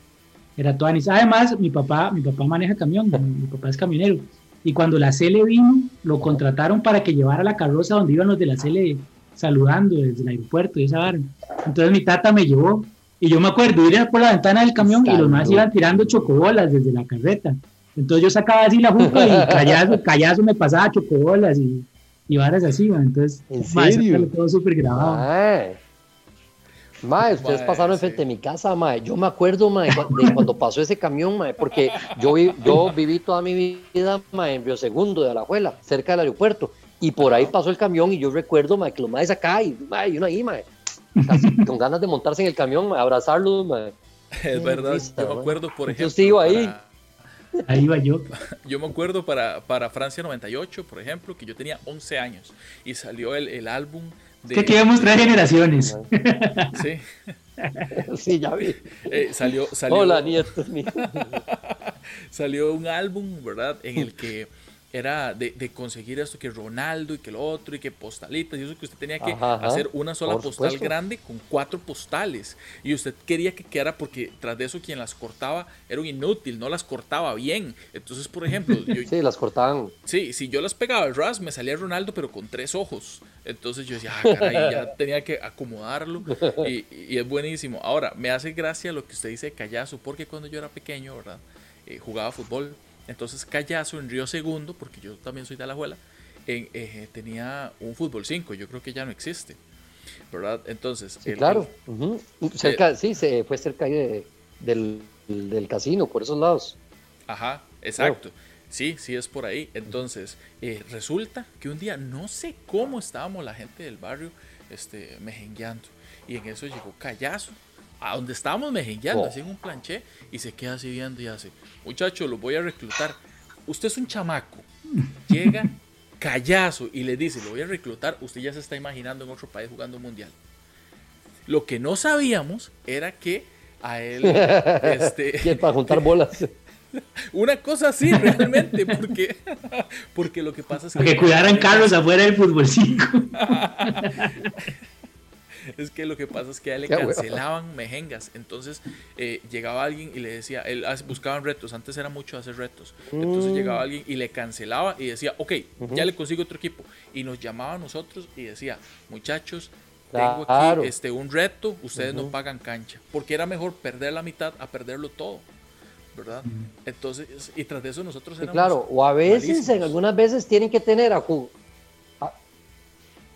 era todo Además, mi papá, mi papá maneja camión, mi papá es camionero. Y cuando la CL vino, lo contrataron para que llevara la carroza donde iban los de la CL saludando desde el aeropuerto y esa vara. Entonces mi tata me llevó. Y yo me acuerdo ir por la ventana del camión y los más iban tirando chocobolas desde la carreta. Entonces yo sacaba así la jupa y callazo, callazo me pasaba chocobolas y, y varas así, entonces ¿En serio? todo súper grabado. Mae, ustedes pasaron enfrente de mi casa, mae. Yo me acuerdo, mae, de cuando pasó ese camión, mae, porque yo, vi, yo viví toda mi vida, mae, en Biosegundo de Alajuela, cerca del aeropuerto. Y por ahí pasó el camión y yo recuerdo, mae, que los maes acá y, mae, y uno ahí, mae, con ganas de montarse en el camión, mae, abrazarlos, mae. Es verdad, yo me acuerdo, por ejemplo. Yo iba ahí. Ahí iba yo. Yo me acuerdo para, para Francia 98, por ejemplo, que yo tenía 11 años y salió el, el álbum que queremos tres generaciones. Sí. sí, ya vi. Eh, salió, salió, Hola, nietos. salió un álbum, ¿verdad? En el que era de, conseguir esto que Ronaldo y que lo otro y que postalitas y eso que usted tenía que hacer una sola postal grande con cuatro postales y usted quería que quedara porque tras de eso quien las cortaba era un inútil, no las cortaba bien. Entonces, por ejemplo, sí, las cortaban. Sí, si yo las pegaba al ras me salía Ronaldo pero con tres ojos. Entonces yo decía, ah, caray, ya tenía que acomodarlo y, y, es buenísimo. Ahora, me hace gracia lo que usted dice de Callazo porque cuando yo era pequeño, ¿verdad? Eh, jugaba fútbol entonces Callazo en Río Segundo, porque yo también soy de Alajuela, en, eh, tenía un fútbol 5, yo creo que ya no existe. ¿Verdad? Entonces. Sí, claro. cerca, sí, se fue cerca de, del, del, casino, por esos lados. Ajá, exacto. Sí, sí es por ahí. Entonces, eh, resulta que un día, no sé cómo estábamos la gente del barrio este, mejengueando. Y en eso llegó Callazo a donde estábamos mejengueando, oh. así en un planché, y se queda así viendo y hace, muchacho, lo voy a reclutar. Usted es un chamaco, llega callazo y le dice, lo voy a reclutar, usted ya se está imaginando en otro país jugando un mundial. Lo que no sabíamos era que a él... este, para juntar bolas. Una cosa así, realmente, porque, porque lo que pasa es que... Que cuidaran carros afuera del fútbol 5. Es que lo que pasa es que a él le cancelaban mejengas. Entonces eh, llegaba alguien y le decía, él buscaban retos, antes era mucho hacer retos. Entonces mm. llegaba alguien y le cancelaba y decía, ok, ya le consigo otro equipo. Y nos llamaba a nosotros y decía, muchachos, tengo aquí este, un reto, ustedes no pagan cancha. Porque era mejor perder la mitad a perderlo todo. ¿Verdad? Entonces, y tras de eso nosotros éramos Claro, o a veces, en algunas veces tienen que tener a,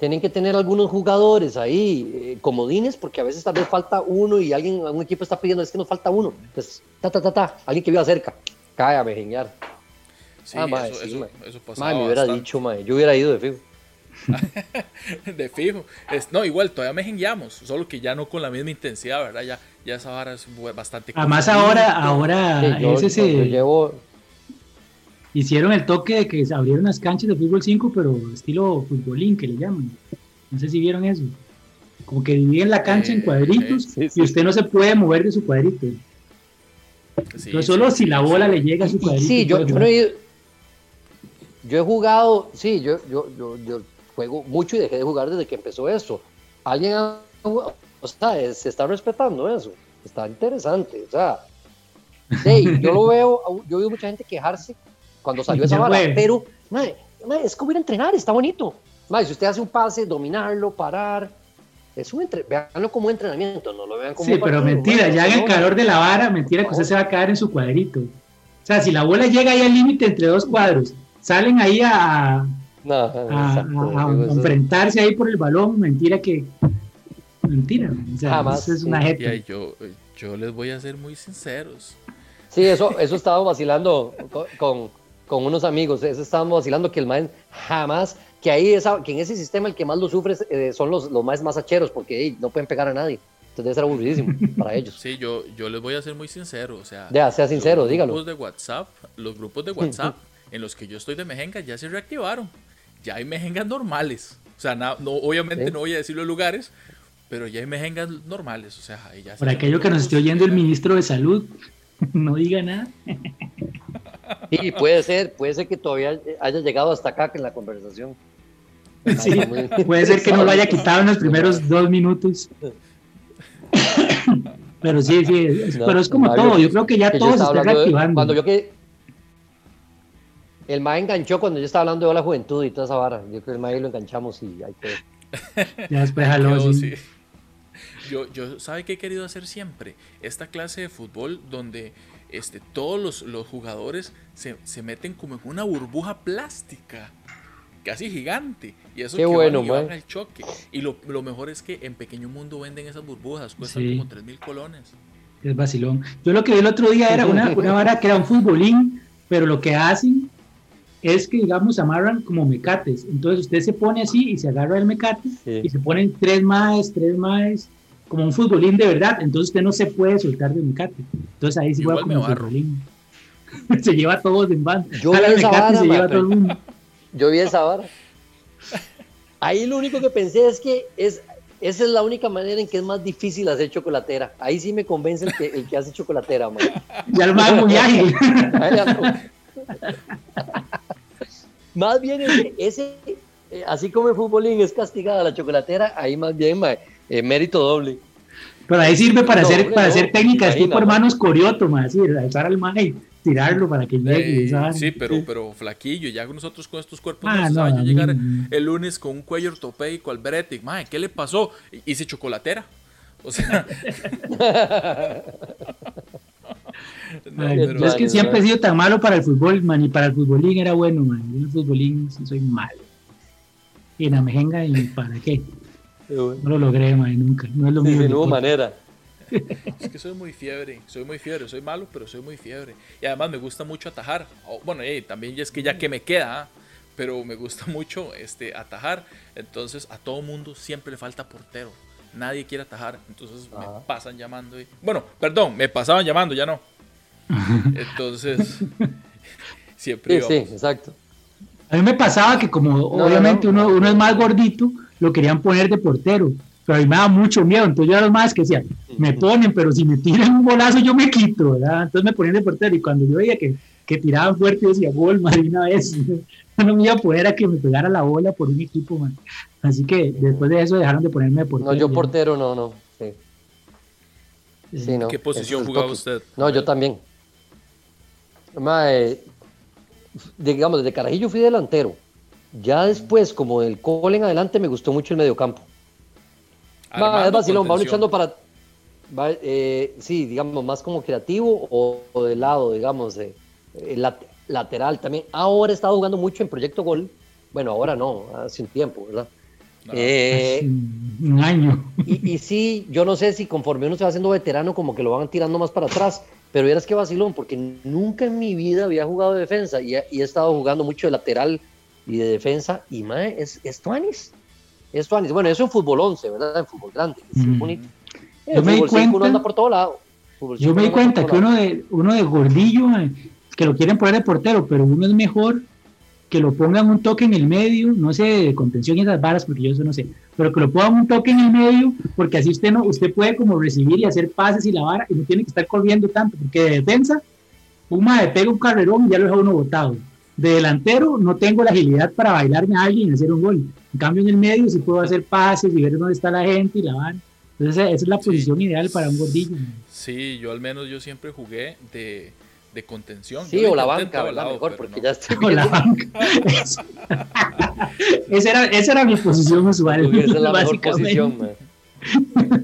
tienen que tener algunos jugadores ahí, eh, comodines, porque a veces tal vez falta uno y alguien, un equipo está pidiendo, es que nos falta uno. Entonces, ta, ta, ta, ta, alguien que viva cerca, cae a mejenguear. Sí, ah, eso, sí, eso, pasaba me hubiera dicho, mae, yo hubiera ido de fijo. de fijo. no, igual, todavía mejengueamos, solo que ya no con la misma intensidad, ¿verdad? Ya, ya esa vara es bastante... Además ahora, ahora, ese se... llevo hicieron el toque de que se abrieron las canchas de fútbol 5, pero estilo futbolín que le llaman. No sé si vieron eso. Como que dividen la cancha en cuadritos y usted no se puede mover de su cuadrito. solo si la bola le llega a su cuadrito. Sí, yo, yo, he, yo he jugado, sí, yo, yo, yo, juego mucho y dejé de jugar desde que empezó eso. Alguien, o sea, se está respetando eso. Está interesante. O sea, yo lo veo, yo veo mucha gente quejarse cuando salió esa vara, pero es como ir a entrenar, está bonito. si usted hace un pase, dominarlo, parar, es un entre... veanlo como un entrenamiento, no lo vean como Sí, pero mentira, ya en el calor de la vara, mentira que usted se va a caer en su cuadrito. O sea, si la bola llega ahí al límite entre dos cuadros, salen ahí a, enfrentarse ahí por el balón, mentira que... Mentira, o sea, eso es una jeta. Yo, yo les voy a ser muy sinceros. Sí, eso, eso estaba vacilando con con unos amigos, eso estábamos vacilando que el man jamás, que ahí esa, que en ese sistema el que más lo sufre eh, son los, los más masacheros, porque no pueden pegar a nadie. Entonces debe ser aburridísimo para ellos. Sí, yo, yo les voy a ser muy sincero, o sea... Ya, sea sincero, dígalo. Los grupos de WhatsApp, los grupos de WhatsApp en los que yo estoy de mejenga ya se reactivaron. Ya hay mejengas normales. O sea, no, obviamente no voy a decir los lugares, pero ya hay mejengas normales. O sea, ya Por aquello que nos esté oyendo el ministro de Salud, no diga nada. Sí, puede ser, puede ser que todavía haya llegado hasta acá en la conversación. Sí, puede ser que no lo haya quitado en los primeros dos minutos. Pero sí, sí, pero es como todo, yo creo que ya todo se está reactivando. cuando yo que el MAE enganchó cuando yo estaba hablando de la juventud y toda esa vara. Yo creo que el MAE lo enganchamos y hay que... Ya después jaló, sí. Yo, yo, ¿sabe qué he querido hacer siempre? Esta clase de fútbol donde este, todos los, jugadores se, meten como en una burbuja plástica, casi gigante. Y eso Qué que bueno, van al choque. Y lo, mejor es que en Pequeño Mundo venden esas burbujas, cuestan como 3 mil colones. Es vacilón. Yo lo que vi el otro día era una, una vara que era un futbolín, pero lo que hacen es que, digamos, amarran como mecates. Entonces usted se pone así y se agarra el mecate y se ponen tres más, tres más como un futbolín de verdad, entonces usted no se puede soltar de mecate. Entonces ahí sí juega como futbolín. se lleva a todos en banda. Yo vi esa vara, se lleva todo el mundo. Yo vi esa vara. Ahí lo único que pensé es que es, esa es la única manera en que es más difícil hacer chocolatera. Ahí sí me convence el que, el que hace chocolatera, man. Ya el más muy ágil. más bien ese, ese, eh, así como el futbolín es castigada la chocolatera, ahí más bien, man, eh, mérito doble. Pero ahí sirve para hacer, para hacer técnicas tipo hermanos corioto, más, así, alzar al man y tirarlo para que llegue. Eh, sí, pero, pero flaquillo, ya nosotros con estos cuerpos ah, no, a llegar el lunes con un cuello ortopédico al Beretic, mae, ¿qué le pasó? Hice chocolatera. O sea. es que siempre he sido tan malo para el fútbol, man, y para el futbolín era bueno, man. Yo en el futbolín sí soy malo. Y en la mejenga, ¿y para qué? No lo logré, nunca. No es lo mismo. De ninguna manera. Es que soy muy fiebre, soy muy fiebre, soy malo, pero soy muy fiebre. Y además me gusta mucho atajar. bueno, también es que ya que me queda, ¿ah? pero me gusta mucho este, atajar. Entonces a todo mundo siempre le falta portero. Nadie quiere atajar. Entonces me pasan llamando. Y, bueno, perdón, me pasaban llamando, ya no. Entonces, siempre. Sí, sí, exacto. A mí me pasaba que como obviamente Uno, uno es más gordito, lo querían poner de portero. Pero a mí me da mucho miedo. Entonces yo era los más que decía, me ponen, pero si me tiran un bolazo yo me quito, ¿verdad? Entonces me ponían de portero y cuando yo veía que, que tiraban fuerte, yo decía, gol, madre, una vez. no me iba a poder a que me pegara la bola por un equipo, man. Así que después de eso dejaron de ponerme de portero. No, yo portero no, no. Sí. Sí, no. ¿Qué posición jugaba usted? No, yo también. Eh, digamos, desde Carajillo fui delantero. Ya después, como del cole en adelante, me gustó mucho el mediocampo. es vacilón, va luchando para. Eh, sí, digamos, más como creativo o, de lado, digamos, de, eh, lateral también. Ahora he estado jugando mucho en Proyecto Gol. Bueno, ahora no, hace un tiempo, ¿verdad? Eh, un año. Y, y, sí, yo no sé si conforme uno se va haciendo veterano, como que lo van tirando más para atrás. Pero vieras que vacilón, porque nunca en mi vida había jugado de defensa y, he estado jugando mucho de lateral y de defensa. Y mae, es, es Tuanis. Es Tuanis. Bueno, eso en fútbol 11, ¿verdad? En fútbol grande. bonito. yo me di cuenta, uno anda por todo lado. yo me di cuenta que uno de, uno de gordillo, que lo quieren poner de portero, pero uno es mejor que lo pongan un toque en el medio, no sé, de contención y esas varas, porque yo eso no sé, pero que lo pongan un toque en el medio, porque así usted no, usted puede como recibir y hacer pases y la vara, y no tiene que estar corriendo tanto, porque de defensa, un madre pega un carrerón y ya lo deja uno botado. De delantero no tengo la agilidad para bailarme a alguien y hacer un gol. En cambio, en el medio sí puedo hacer pases y ver dónde está la gente y la vara. Entonces, esa es la posición ideal para un gordillo. Sí, yo al menos yo siempre jugué de de contención. Sí, o la banca, ¿verdad? Mejor, porque ya estoy. O la banca. esa, era, esa era mi posición usual. Esa es la mejor posición, man.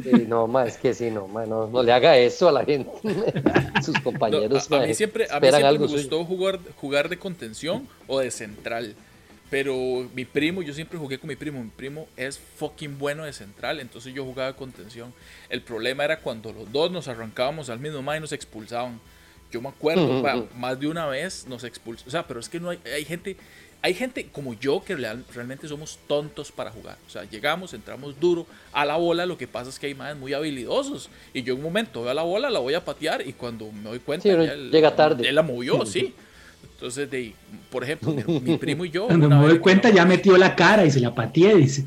Sí, no, ma, es que sí, no, ma, no, no, le haga eso a la gente. Sus compañeros. a, mí siempre, a mí siempre me gustó jugar, jugar de contención o de central. Pero mi primo, yo siempre jugué con mi primo. Mi primo es fucking bueno de central, entonces yo jugaba de contención. El problema era cuando los dos nos arrancábamos al mismo ma y nos expulsaban. Yo me acuerdo, más de una vez nos expulsó. O sea, pero es que no hay, hay gente, hay gente como yo que realmente somos tontos para jugar. O sea, llegamos, entramos duro a la bola, lo que pasa es que hay más muy habilidosos. Y yo en un momento veo a la bola, la voy a patear y cuando me doy cuenta, llega tarde. Él la movió, sí. Entonces, de, por ejemplo, mi, primo y yo. Cuando me doy cuenta, ya metió la cara y se la pateé, dice.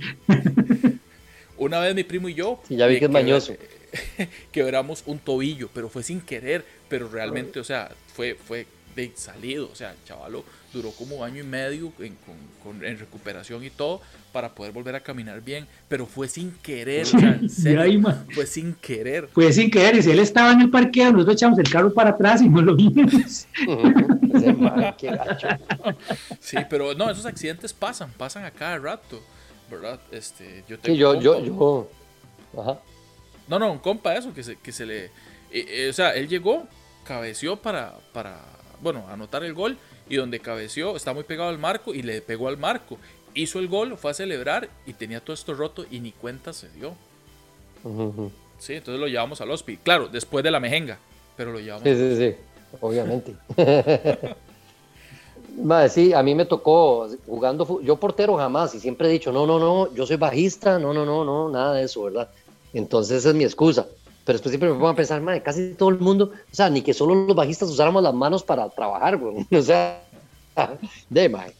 una vez mi primo y yo. ya vi que es mañoso. quebramos un tobillo, pero fue sin querer, pero realmente, o sea, fue, fue de salido, o sea, el chavalo duró como año y medio en, con, en recuperación y todo para poder volver a caminar bien, pero fue sin querer, o sea, fue sin querer. Fue sin querer, y si él estaba en el parqueo, nosotros echamos el carro para atrás y no lo vimos. sí, pero no, esos accidentes pasan, pasan a cada rato, ¿verdad? Este, yo, sí, yo, yo, yo, ajá. No, no, un compa eso, que se, que se le... Eh, eh, o sea, él llegó, cabeció para, para, bueno, anotar el gol y donde cabeció está muy pegado al marco y le pegó al marco. Hizo el gol, fue a celebrar y tenía todo esto roto y ni cuenta se dio. Sí, entonces lo llevamos al hospital. Claro, después de la mejenga, pero lo llevamos. Sí, sí, sí, obviamente. Madre, sí, a mí me tocó jugando, yo portero jamás y siempre he dicho, no, no, no, yo soy bajista, no, no, no, no, nada de eso, ¿verdad? Entonces esa es mi excusa. Pero después siempre me pongo a pensar, madre, casi todo el mundo, o sea, ni que solo los bajistas usáramos las manos para trabajar, güey. O sea, de, madre.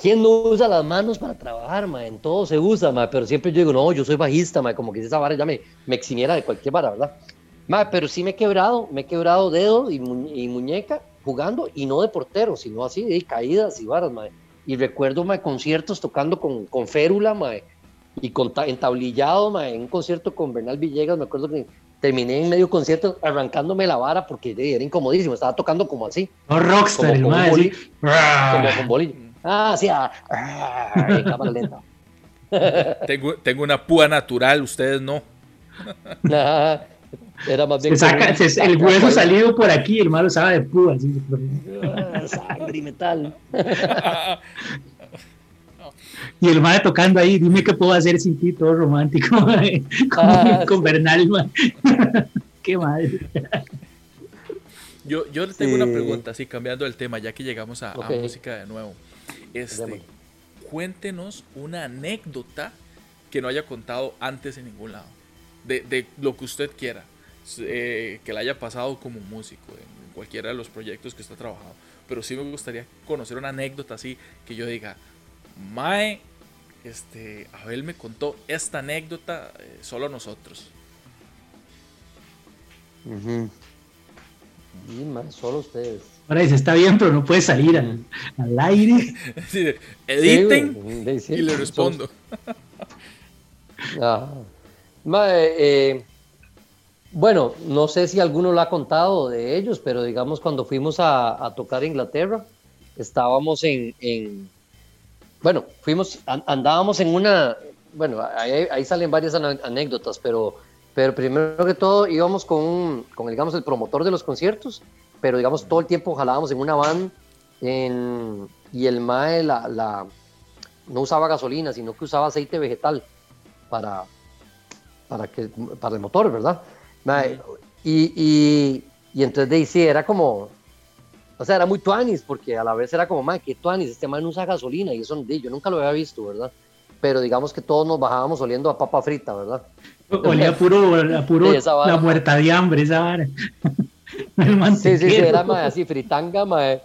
¿Quién no usa las manos para trabajar, madre? En todo se usa, madre. Pero siempre yo digo, no, yo soy bajista, madre. Como que esa vara ya me, me eximiera de cualquier vara, ¿verdad? Madre, pero sí me he quebrado, me he quebrado dedo y, muñeca jugando, y no de portero, sino así, de caídas y varas, madre. Y recuerdo, madre, conciertos tocando con, con férula, madre y con, entablillado en un concierto con Bernal Villegas, me acuerdo que terminé en medio concierto arrancándome la vara porque era incomodísimo, estaba tocando como así. No, rockstar, como, como, boli, como con bolillo. Ah, sí, ah, ah cámara lenta. tengo, tengo una púa natural, ustedes no. era más bien. Se saca, el hueso salido por aquí, hermano, sabe de púa. Así. Ah, sangre y metal. Y el madre tocando ahí, dime qué puedo hacer sin ti, todo romántico, ah, con Bernal, qué madre. Yo, yo tengo una pregunta, así cambiando el tema, ya que llegamos a, música de nuevo. Este, cuéntenos una anécdota que no haya contado antes en ningún lado, de, de lo que usted quiera, eh, que le haya pasado como músico en cualquiera de los proyectos que está trabajando. Pero sí me gustaría conocer una anécdota así que yo diga, Mae, este, Abel me contó esta anécdota eh, solo nosotros. solo ustedes. Ahora dice, está bien, pero no puede salir al, aire. editen y le respondo. Ah. Eh, bueno, no sé si alguno lo ha contado de ellos, pero digamos cuando fuimos a, tocar Inglaterra, estábamos en bueno, fuimos, andábamos en una, bueno, ahí, salen varias anécdotas, pero, pero primero que todo íbamos con, con, digamos, el promotor de los conciertos, pero digamos todo el tiempo jalábamos en una van y el MAE la, la, no usaba gasolina, sino que usaba aceite vegetal para, para, que, para el motor, ¿verdad? y, y, y, entonces de sí, era como, o sea, era muy tuanis, porque a la vez era como, mae, que tuanis, este man usa gasolina, y eso yo nunca lo había visto, ¿verdad? Pero digamos que todos nos bajábamos oliendo a papa frita, ¿verdad? Olía puro, a puro la muerta de hambre, esa vara. sí, sí, sí, era mae, así, fritanga, mae,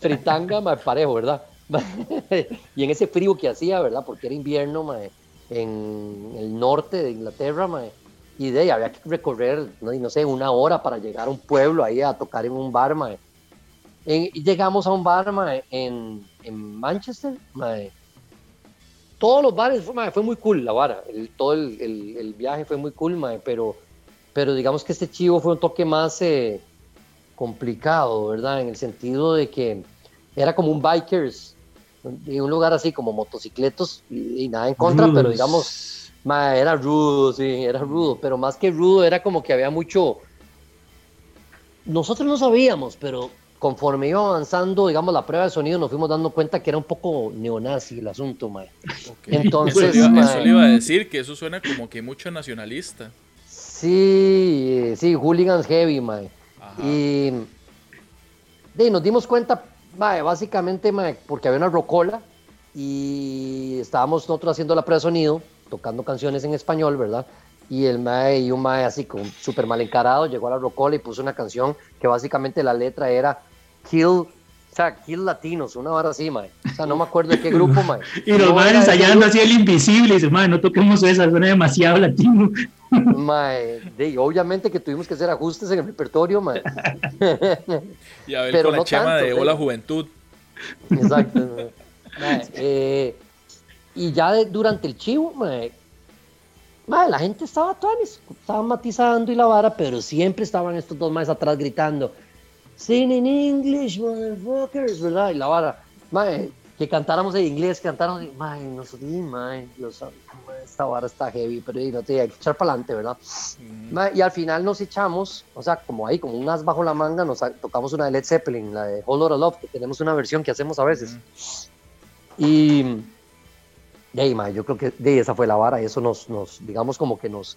fritanga, mae, parejo, ¿verdad? y en ese frío que hacía, ¿verdad? Porque era invierno, mae, en el norte de Inglaterra, mae, y de ahí había que recorrer, no, no sé, una hora para llegar a un pueblo ahí a tocar en un bar, mae. Y llegamos a un bar, mae, en, en Manchester, mae. Todos los bares, mae, fue muy cool la vara, el, todo el, el, el, viaje fue muy cool, mae, pero, pero digamos que este chivo fue un toque más eh, complicado, ¿verdad? En el sentido de que era como un bikers, en un lugar así como motocicletos y, nada en contra, pero digamos era rudo, sí, era rudo, pero más que rudo era como que había mucho... Nosotros no sabíamos, pero conforme iba avanzando, digamos, la prueba de sonido, nos fuimos dando cuenta que era un poco neonazi el asunto, mae. Entonces, eso, le iba a decir, que eso suena como que mucho nacionalista. Sí, sí, hooligans heavy, mae. Y, y, nos dimos cuenta, mae, básicamente, mae, porque había una rocola y estábamos nosotros haciendo la prueba de sonido tocando canciones en español, ¿verdad? Y el mae y un mae así como súper mal encarado llegó a la Rocola y puso una canción que básicamente la letra era Kill, o sea, Kill Latinos, una barra así, mae. O sea, no me acuerdo de qué grupo, mae. y los no ensayando así el invisible y dice, mae, no toquemos esa, suena demasiado latino. mae, de, obviamente que tuvimos que hacer ajustes en el repertorio, mae. y a ver Pero con la chema de Hola Juventud. Exacto. Mae, eh, y ya durante el chivo, la gente estaba tuanis, estaban matizando y la vara, pero siempre estaban estos dos más atrás gritando, Sing in English, motherfuckers, ¿verdad? Y la vara, que cantáramos en inglés, cantáramos, mae, no sé, mae, esta vara está heavy, pero no te hay que echar para adelante, ¿verdad? y al final nos echamos, o sea, como ahí, como un as bajo la manga, nos tocamos una de Led Zeppelin, la de Whole Lotta Love, que tenemos una versión que hacemos a veces. Y de yo creo que de esa fue la vara, y eso nos, nos, digamos, como que nos,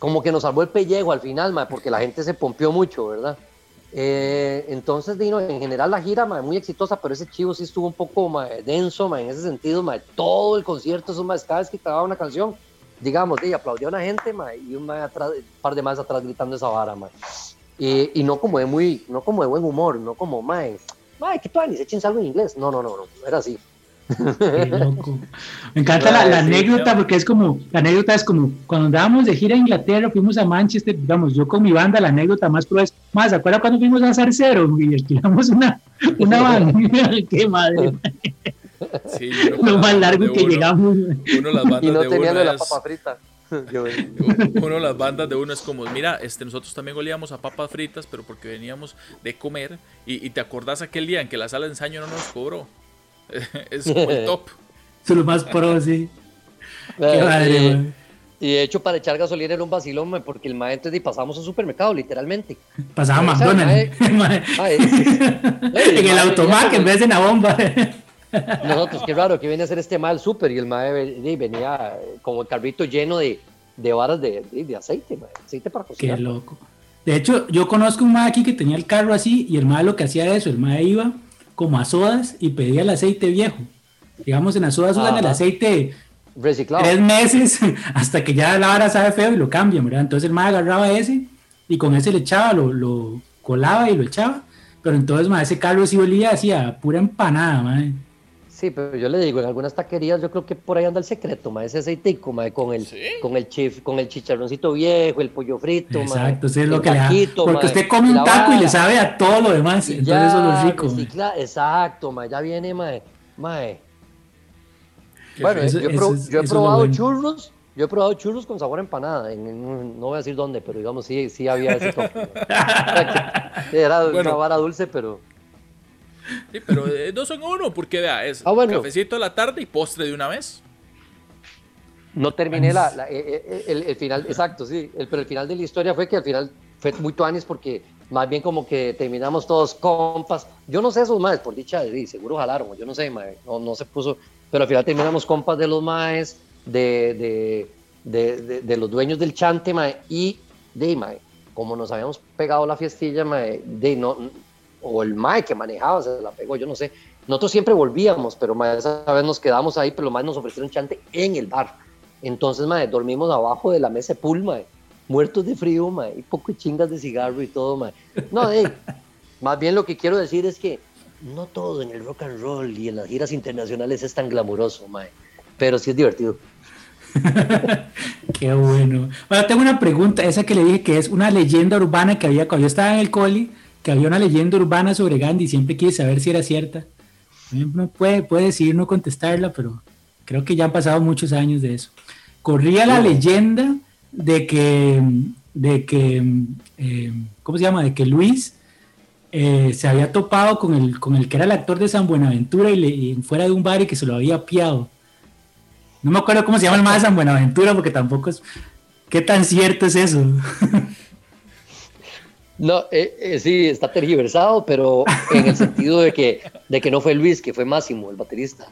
como que nos salvó el pellejo al final, porque la gente se pompió mucho, ¿verdad? Eh, entonces, Dino, en general la gira, muy exitosa, pero ese chivo sí estuvo un poco denso, en ese sentido, todo el concierto, eso, más cada vez que grababa una canción, digamos, de, aplaudió a una gente, y un, par de más atrás gritando esa vara, Y, y, no como de muy, no como de buen humor, no como, mae, mae, ¿qué se echen algo en inglés. No, no, no, no, era así. Me encanta la, anécdota porque es como, la anécdota es como cuando andábamos de gira a Inglaterra, fuimos a Manchester, digamos, yo con mi banda, la anécdota más prueba es, más, ¿se acuerda cuando fuimos a Zarcero y alquilamos una, una banda? ¡Qué madre! Sí, Lo más largo que llegamos. Uno las bandas y no de la papa frita. uno de las bandas de uno es como, mira, este, nosotros también olíamos a papas fritas, pero porque veníamos de comer y, y te acordás aquel día en que la sala de ensayo no nos cobró. es como el top. Son los más pro, sí. Qué madre, y de hecho, para echar gasolina era un vacilón, porque el maestro y pasamos a un supermercado, literalmente. Pasaba McDonald's. en el automac en vez de la bomba. Nosotros, qué raro que viene a hacer este mal súper y el maestro venía como el carrito lleno de, de varas de, de, aceite, aceite para cocinar. Qué loco. De hecho, yo conozco un mae aquí que tenía el carro así y el mae lo que hacía eso, el mae iba como a sodas y pedía el aceite viejo. Digamos, en las sodas usan el aceite reciclado. Tres meses hasta que ya la vara sabe feo y lo cambian, ¿verdad? Entonces el más agarraba ese y con ese le echaba, lo, lo colaba y lo echaba. Pero entonces, más ese carro sí olía hacía pura empanada, madre. Sí, pero yo le digo, en algunas taquerías yo creo que por ahí anda el secreto, ma, ese aceitico, ma, con el, con el chif, con el chicharroncito viejo, el pollo frito, Exacto, eso es lo que le Porque usted come un taco y le sabe a todo lo demás, entonces eso es lo rico. exacto, ma, ya viene, ma, ma. Bueno, yo, he probado churros, yo he probado churros con sabor a empanada, no voy a decir dónde, pero digamos, sí, sí había ese toque. Era una vara dulce, pero... Sí, pero dos en uno, porque vea, es ah, cafecito a la tarde y postre de una vez. no terminé la, eh, eh, el, final, exacto, sí, el, pero el final de la historia fue que al final fue muy tuanis porque más bien como que terminamos todos compas. Yo no sé esos maes, por dicha, de seguro jalaron, yo no sé, mae, no, no se puso, pero al final terminamos compas de los maes, de, de, de, de los dueños del chante, mae, y de mae, como nos habíamos pegado la fiestilla, mae, de no, o el mae que manejaba se la pegó, yo no sé. Nosotros siempre volvíamos, pero mae, esa vez nos quedamos ahí, pero los maes nos ofrecieron chante en el bar. Entonces, mae, dormimos abajo de la mesa de pool, mae muertos de frío, mae, y poco chingas de cigarro y todo, mae. No, hey, más bien lo que quiero decir es que no todo en el rock and roll y en las giras internacionales es tan glamuroso, mae, pero sí es divertido. Qué bueno. Bueno, tengo una pregunta, esa que le dije que es una leyenda urbana que había cuando yo estaba en el coli, que había una leyenda urbana sobre Gandhi, siempre quise saber si era cierta. No puede, puede decir no contestarla, pero creo que ya han pasado muchos años de eso. Corría la leyenda de que, de que eh, ¿cómo se llama? De que Luis eh, se había topado con el, con el que era el actor de San Buenaventura y, le, fuera de un bar y que se lo había piado. No me acuerdo cómo se llama el más de San Buenaventura porque tampoco es... ¿Qué tan cierto es eso? No, eh, sí, está tergiversado, pero en el sentido de que, de que no fue Luis, que fue Máximo, el baterista.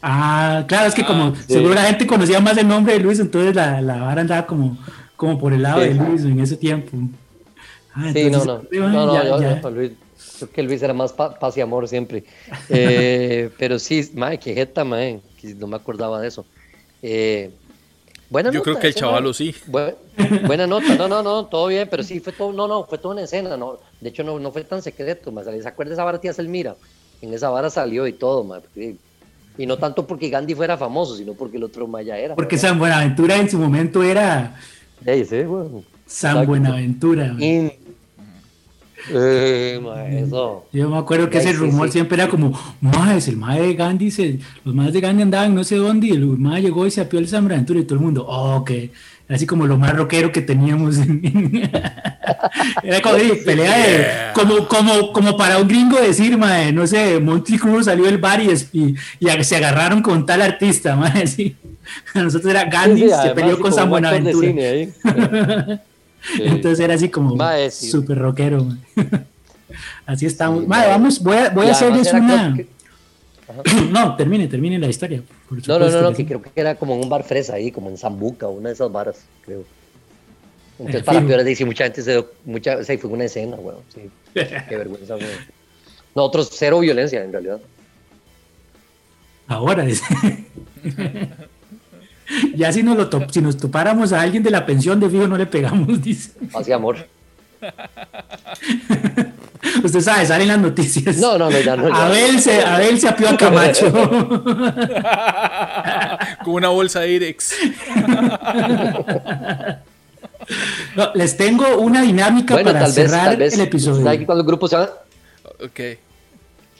Ah, claro, es que como ah, seguro la gente conocía más el nombre de Luis, entonces la, la vara andaba como, como por el lado de Luis en ese tiempo. Ah, sí, no, no, no, no, yo, Luis, creo que Luis era más paz y amor siempre. Eh, pero sí, mae, que jeta, mae, no me acordaba de eso. Eh, yo creo que el chavalo sí. Buena, nota, no, no, no, todo bien, pero sí, fue todo, no, no, fue toda una escena, no, de hecho no, no fue tan secreto, más ¿se acuerda esa vara tía Selmira? En esa vara salió y todo, más y no tanto porque Gandhi fuera famoso, sino porque el otro Maya era. Porque San Buenaventura en su momento era... sí, San Buenaventura. Eh, Yo me acuerdo que ese rumor siempre era como, más el mae de Gandhi, se, los maes de Gandhi andaban no sé dónde y el mae llegó y se apió el San Buenaventura y todo el mundo, oh, que así como lo más rockero que teníamos. era como pelea de, como, como, como para un gringo decir, mae, no sé, Monty Cruz salió del bar y, y, se agarraron con tal artista, mae, A nosotros era Gandhi, se peleó con San Buenaventura. Entonces era así como súper rockero. así estamos. vamos, voy a, voy a hacerles una... no, termine, termine la historia. no, no, no, no que creo que era como un bar fresa ahí, como en Zambuca, una de esas baras, creo. Entonces, para peor dice, mucha gente se dio, mucha, se fue una escena, weón, sí. Qué vergüenza, weón. Nosotros cero violencia, en realidad. Ahora, dice. ya si nos, lo si nos topáramos a alguien de la pensión de fijo no le pegamos, dice. Así amor. Usted sabe, salen las noticias. No, no, no, ya no. Abel, se, Abel se apió a Camacho. Con una bolsa de Irex. les tengo una dinámica para cerrar el episodio. cuando el grupo se Ok.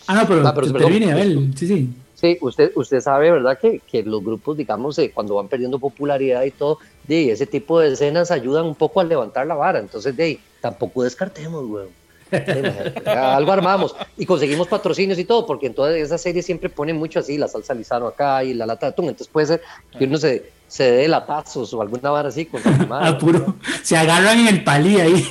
Ah, no, pero, ah, pero termine, Abel. Sí, sí. Sí, usted, usted sabe, ¿verdad? Que, que los grupos, digamos, eh, cuando van perdiendo popularidad y todo, de ese tipo de escenas ayudan un poco a levantar la vara. Entonces, de tampoco descartemos, güey. algo armamos y conseguimos patrocinios y todo, porque en todas esas series siempre ponen mucho así, la salsa lisano acá y la lata de atún. Entonces puede ser que uno se, se dé latazos o alguna vara así con ah, se agarran en el palí ahí.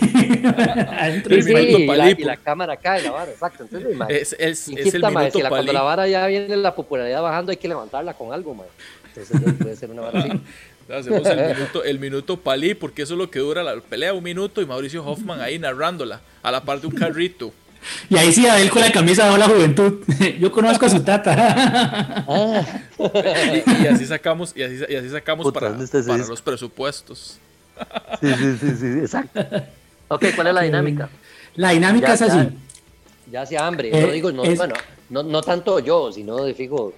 y, la, cámara acá en la vara, exacto. Entonces, es, es, el minuto la, Cuando la vara ya viene la popularidad bajando, hay que levantarla con algo, man. Entonces puede ser una vara así. Hacemos el minuto, el minuto palí, porque eso es lo que dura la pelea, un minuto, y Mauricio Hoffman ahí narrándola, a la par de un carrito. Y ahí sí, Adel con la camisa de la juventud. Yo conozco a su tata. y, así sacamos, y así, y así sacamos para, para los presupuestos. Sí, sí, sí, sí, exacto. Ok, ¿cuál es la dinámica? La dinámica es así. Ya, hacía hambre. Eh, digo, no, bueno, no, no, tanto yo, sino de fijo.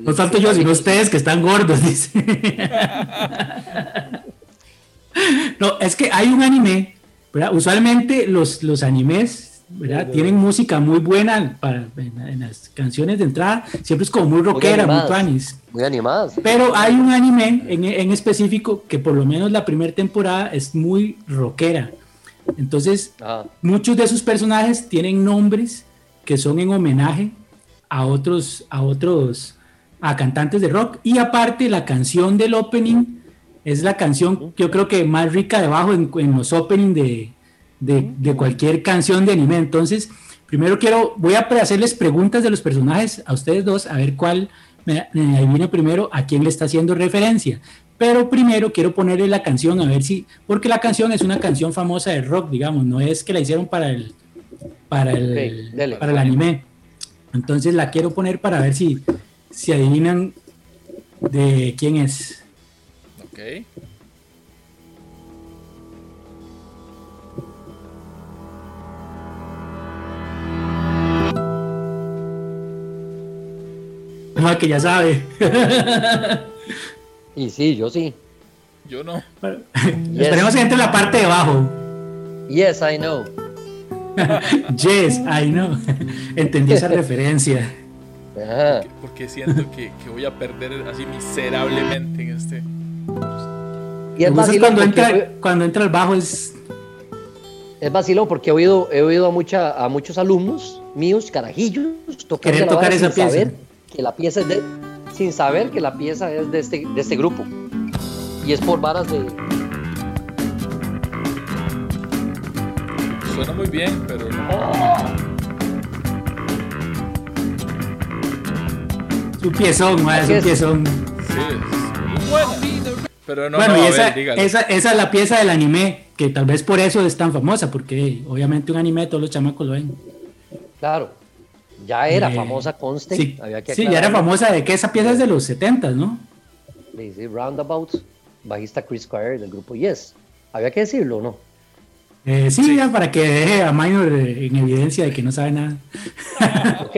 No tanto yo, sino ustedes que están gordos, dice. no, es que hay un anime, ¿verdad? Usualmente los, los animes tienen música muy buena para, en, las canciones de entrada, siempre es como muy rockera, muy, tuanis. Muy animadas. Pero hay un anime en, en, específico que por lo menos la primera temporada es muy rockera. Entonces, ah. muchos de sus personajes tienen nombres que son en homenaje a otros, a otros, a cantantes de rock. Y aparte, la canción del opening Es la canción, yo creo que más rica debajo en, en los openings de, de, cualquier canción de anime. Entonces, primero quiero, voy a hacerles preguntas de los personajes a ustedes dos, a ver cuál me, adivina primero a quién le está haciendo referencia. Pero primero quiero ponerle la canción a ver si, porque la canción es una canción famosa de rock, digamos, no es que la hicieron para el, para el, para el anime. Entonces la quiero poner para ver si, si adivinan de quién es. Ok. Que ya sabe. y sí, yo sí. Yo no. Esperemos que entre la parte de abajo. Yes, I know. yes, I know. Entendí esa referencia. Porque, siento que, voy a perder así miserablemente en este. Y es cuando, entra, cuando entra el bajo es. Es vacilo porque he oído, he oído a, mucha, a muchos alumnos míos, carajillos, tocar, tocar esa pieza que la pieza es de, sin saber que la pieza es de este, de este grupo. Y es por varas de... Suena muy bien, pero Su piezón, es un piezón. Sí, es muy Pero no, bueno, y esa, esa, esa, es la pieza del anime, que tal vez por eso es tan famosa, porque obviamente un anime todos los chamacos lo ven. Claro. Ya era eh, famosa, conste. Sí, sí ya era famosa de que esa pieza es de los 70, ¿no? Sí, Roundabouts, bajista Chris Squire del grupo Yes. Había que decirlo, ¿no? Eh, sí, ya para que deje a Minor en evidencia de que no sabe nada. ok,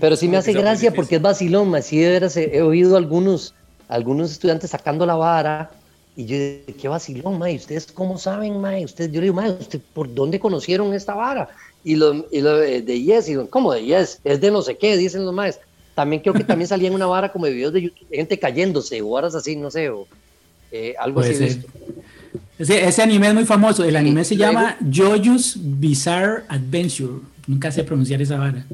pero sí me hace gracia porque es vacilón, así de veras he, oído algunos, algunos estudiantes sacando la vara y yo qué vacilón, May, ¿ustedes cómo saben, May? Ustedes, yo le digo, May, ¿usted por dónde conocieron esta vara? y lo, y lo de Yes, y ¿cómo de Yes? Es de no sé qué, dicen los más. También creo que también salía en una vara como de videos de YouTube, gente cayéndose o varas así, no sé, o eh, algo así. Ese, ese, anime es muy famoso. El anime se llama JoJo's Bizarre Adventure. Nunca sé pronunciar esa vara.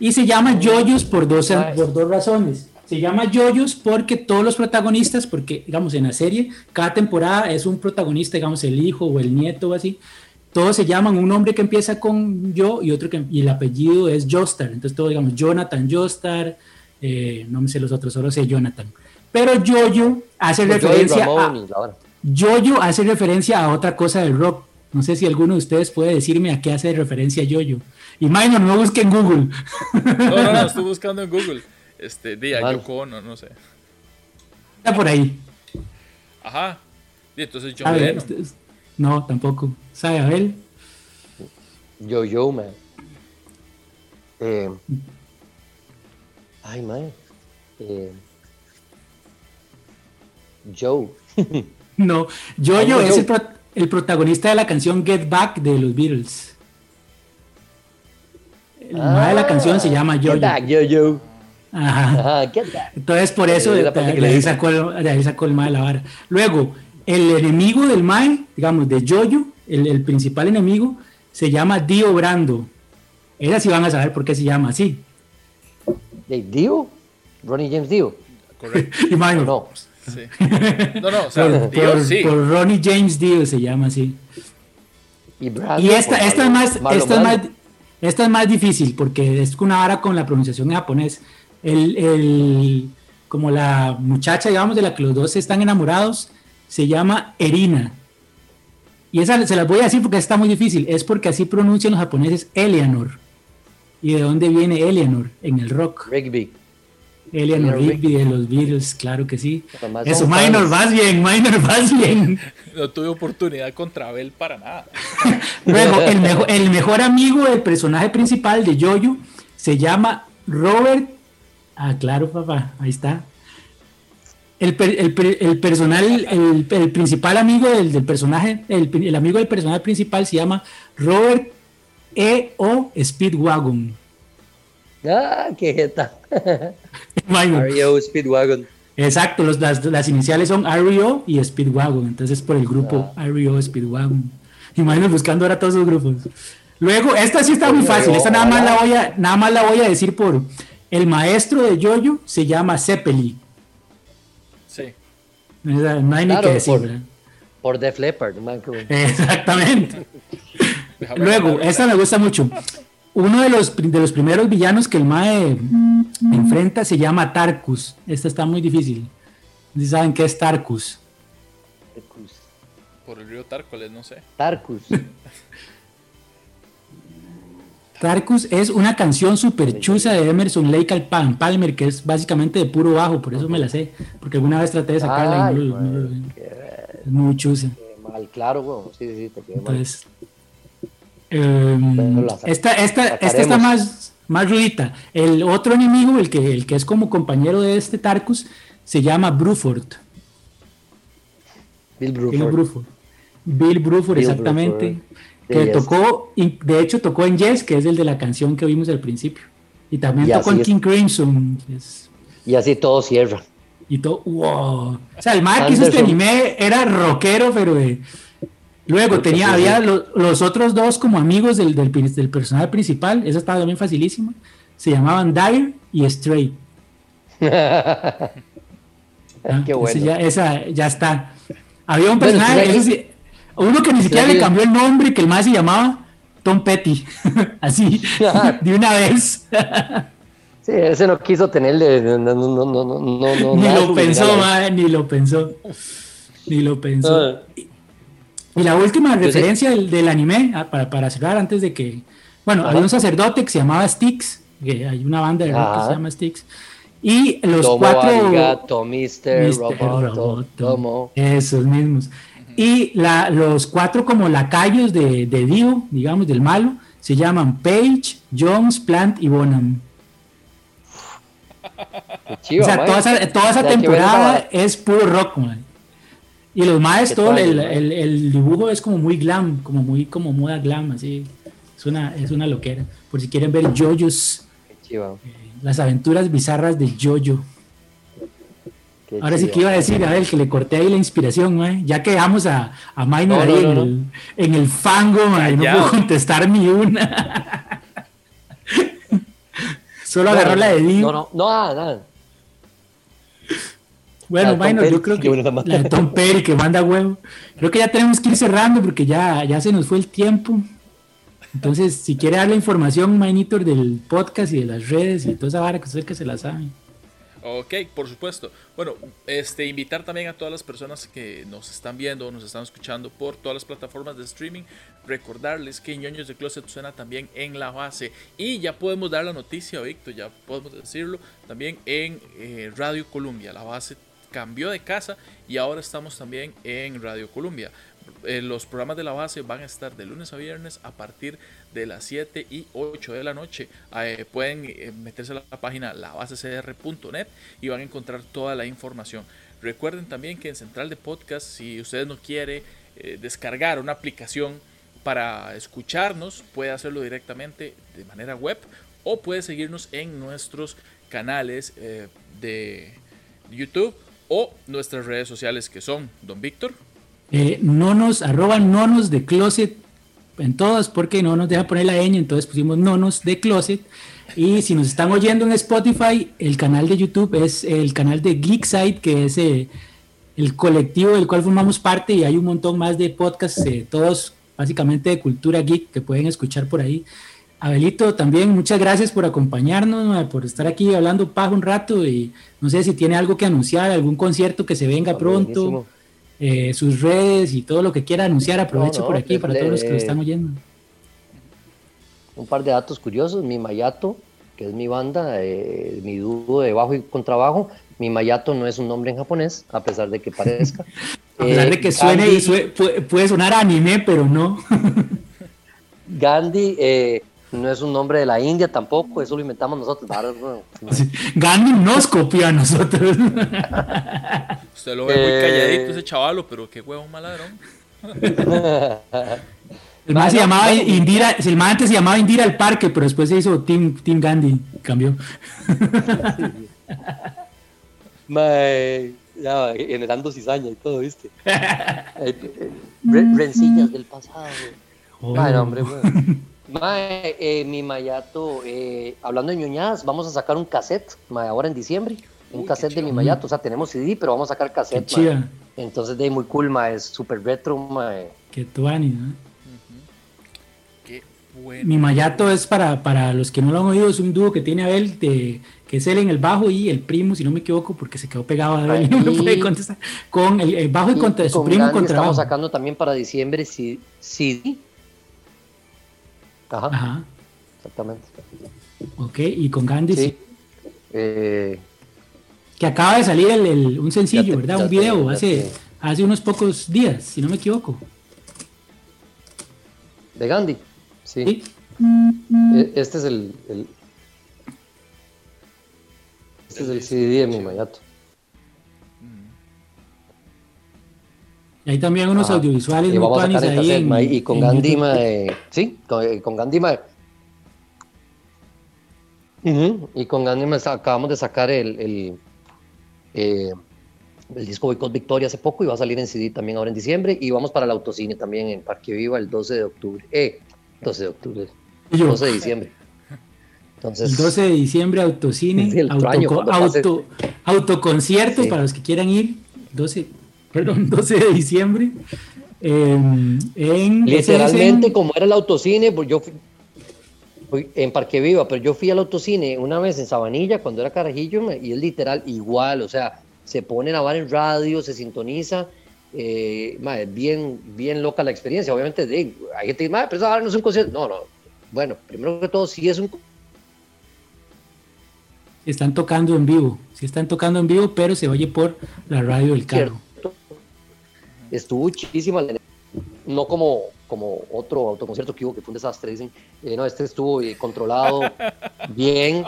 Y se llama JoJo's por dos, por dos razones. Se llama JoJo's porque todos los protagonistas, porque digamos en la serie, cada temporada es un protagonista, digamos el hijo o el nieto o así, todos se llaman un nombre que empieza con yo y otro que y el apellido es Jostar. Entonces todos digamos Jonathan Jostar, eh, no me sé los otros, solo sé Jonathan. Pero Jojo hace pues referencia a Jojo hace referencia a otra cosa del rock. No sé si alguno de ustedes puede decirme a qué hace referencia Jojo. Y Minor, no busque en Google. No, no, no, estoy buscando en Google. Este, día, Yoko, no, no sé. Está por ahí. Ajá. Y entonces John Lennon. No, tampoco. ¿Sabe Abel? Yo, yo, man. Eh, ay, man. Eh, Joe. no, Jojo es el, protagonista de la canción Get Back de los Beatles. El ah, de la canción se llama Jojo. Get Back, Jojo. Ajá. Entonces, por eso de, ahí sacó, de ahí sacó el mal de la vara. Luego, el enemigo del Mae, digamos, de Jojo, el, principal enemigo, se llama Dio Brando. Esas sí van a saber por qué se llama así. ¿De Dio? Ronnie James Dio. Correcto. y Minor. No. Sí. No, no, o sea, por, Dio, sí. por, Ronnie James Dio se llama así. Y, esta, esta, es más, esta, es más, esta es más difícil porque es una vara con la pronunciación en japonés. El, el, como la muchacha, digamos, de la que los dos están enamorados, se llama Erina. Y esa se las voy a decir porque está muy difícil. Es porque así pronuncian los japoneses Eleanor. ¿Y de dónde viene Eleanor? En el rock. Rigby. Eleanor Rigby de los Beatles, claro que sí. Eso, Minor, vas bien, Minor, vas bien. No tuve oportunidad contra Abel para nada. Luego, el mejor, el mejor amigo del personaje principal de Jojo se llama Robert. Ah, claro, papá, ahí está el, el, personal, el, principal amigo del, personaje, el, amigo del personaje principal se llama Robert E. O. Speedwagon. Ah, qué jeta. R.E.O. Speedwagon. Exacto, las, iniciales son R.E.O. y Speedwagon, entonces por el grupo ah. R.E.O. Speedwagon. Imagínate buscando ahora todos los grupos. Luego, esta sí está muy fácil, esta nada más la voy a, nada más la voy a decir por el maestro de Yoyo se llama Zeppeli. No hay ni que decir. Por, por Def Leppard, Exactamente. Luego, esta me gusta mucho. Uno de los, de los primeros villanos que el Mae enfrenta se llama Tarkus. Esta está muy difícil. ¿Saben qué es Tarkus? Tarkus. Por el río Tárcoles, no sé. Tarkus. Tarkus es una canción super chusa de Emerson Lake al Palmer, que es básicamente de puro bajo, por eso me la sé, porque alguna vez traté de sacarla y no, es muy chusa. Mal, claro, güey. Sí, sí, te quedé Entonces, em, esta, esta, esta está más, más ruidita. El otro enemigo, el que, el que es como compañero de este Tarkus, se llama Bruford. Bill Bruford. Bill Bruford, exactamente que tocó, de hecho tocó en Yes, que es el de la canción que vimos al principio. Y también tocó en King Crimson. Y así todo cierra. Y todo, wow. O sea, el Mark que hizo este anime era rockero, pero de... Luego tenía, había los, otros dos como amigos del, del, del personaje principal, eso estaba también facilísimo. Se llamaban Dire y Straight. Ah, Qué bueno. Ya, esa ya está. Había un personaje, uno que ni siquiera le cambió el nombre, que el más se llamaba Tom Petty. Así, de una vez. sí, ese no quiso tenerle. No, no, no, no, no, Ni lo pensó, madre, ni lo pensó. Ni lo pensó. Ah. Y la última referencia del, del, anime, ah, para, para cerrar, antes de que. Bueno, había un sacerdote que se llamaba Styx, que hay una banda de rock que se llama Styx. Y los cuatro. Arigato, Mister, Roboto, Tomo. Esos mismos. Y la, los cuatro como lacayos de, de Dio, digamos, del malo, se llaman Page, Jones, Plant y Bonham. o sea, toda esa, toda esa temporada es puro rock, man. Y los maes, todo el, el, el, dibujo es como muy glam, como muy como moda glam, así. Es una, es una loquera. Por si quieren ver Jojo's. Eh, las aventuras bizarras de Ahora sí que iba a decir, a ver, que le corté ahí la inspiración, ya que vamos a, a Minor ahí en, el, en, el, fango, y no puedo contestar ni una. Solo agarró la de Dio. No, no, no, nada. Bueno, Minor, yo creo que la de Tom Perry que manda huevo. Creo que ya tenemos que ir cerrando porque ya, ya se nos fue el tiempo. Entonces, si quiere dar la información, Minitor, del podcast y de las redes y toda esa vara que usted que se la sabe. Ok, por supuesto. Bueno, este, invitar también a todas las personas que nos están viendo nos están escuchando por todas las plataformas de streaming. Recordarles que ñoños de Closet suena también en la base. Y ya podemos dar la noticia, Víctor, ya podemos decirlo, también en eh, Radio Columbia. La base cambió de casa y ahora estamos también en Radio Columbia. Eh, los programas de la base van a estar de lunes a viernes a partir de las 7 y 8 de la noche. Eh, pueden eh, meterse a la página labasecr.net y van a encontrar toda la información. Recuerden también que en Central de Podcast, si ustedes no quiere descargar una aplicación para escucharnos, puede hacerlo directamente de manera web o puede seguirnos en nuestros canales de YouTube o nuestras redes sociales que son Don Víctor. Eh, nonos, arroba nonos de closet en todas, porque no nos deja poner la ñ, entonces pusimos nonos de closet. Y si nos están oyendo en Spotify, el canal de YouTube es el canal de Geekside, que es eh, el colectivo del cual formamos parte, y hay un montón más de podcasts, eh, todos básicamente de cultura geek, que pueden escuchar por ahí. Abelito, también muchas gracias por acompañarnos, por estar aquí hablando pago un rato y no sé si tiene algo que anunciar, algún concierto que se venga pronto. Eh, sus redes y todo lo que quiera anunciar, aprovecho por aquí para todos los que lo están oyendo. Un par de datos curiosos, mi Mayato, que es mi banda, eh, mi dúo de bajo y contrabajo, mi Mayato no es un nombre en japonés, a pesar de que parezca. a pesar de que suene y puede, sonar anime, pero no. Gandhi eh, no es un nombre de la India tampoco, eso lo inventamos nosotros. Gandhi nos copió a nosotros. Usted lo ve muy eh, calladito ese chavalo, pero qué huevo maladrón. El más se llamaba Indira, el más antes se llamaba Indira el Parque, pero después se hizo Team, Team Gandhi, cambió. Mae, ya, generando cizaña y todo, ¿viste? rencillas del pasado. Oh. Bueno, hombre, eh, mi Mayato, eh, hablando de ñoñadas, vamos a sacar un cassette, ahora en diciembre. un cassette de mi Mayato. O sea, tenemos CD, pero vamos a sacar cassette. Entonces, de muy cool, ma, es súper retro, ma. Qué tuani, ¿no? Qué bueno. Mi Mayato es para, para los que no lo han oído, es un dúo que tiene Abel, de, que es él en el bajo y el primo, si no me equivoco, porque se quedó pegado a Abel y no me puede contestar. Con el, bajo y, contra su primo contra Estamos sacando también para diciembre CD. Ajá. Ajá. Exactamente. Ok, y con Gandhi sí. Eh, que acaba de salir el, un sencillo, ¿verdad? Un video hace, hace unos pocos días, si no me equivoco. De Gandhi, sí. E, este es el, este es el CD de mi Mayato. Y hay también unos audiovisuales y vamos a sacar ahí en, y con Gandhi, sí, con, con Gandhi, y con Gandhi acabamos de sacar el, el, eh, el disco Boycott Victoria hace poco y va a salir en CD también ahora en diciembre. Y vamos para el autocine también en Parque Viva el 12 de octubre. Eh, 12 de octubre. 12 de diciembre. Entonces, el 12 de diciembre, autocine, auto, autoconcierto para los que quieran ir. 12, perdón, 12 de diciembre. Em, en Literalmente, como era el autocine, pues yo en Parque Viva, pero yo fui al autocine una vez en Sabanilla cuando era carajillo y es literal igual, o sea, se pone a grabar en radio, se sintoniza, eh, bien, bien loca la experiencia, obviamente de, hay gente que dice, pero eso no es un concierto, no, no, bueno, primero que todo sí es un... Están tocando en vivo, sí están tocando en vivo, pero se oye por la radio del carro. Estuvo muchísima, no como como otro autoconcierto que hubo que fue un desastre, dicen, eh, no, este estuvo eh, controlado bien,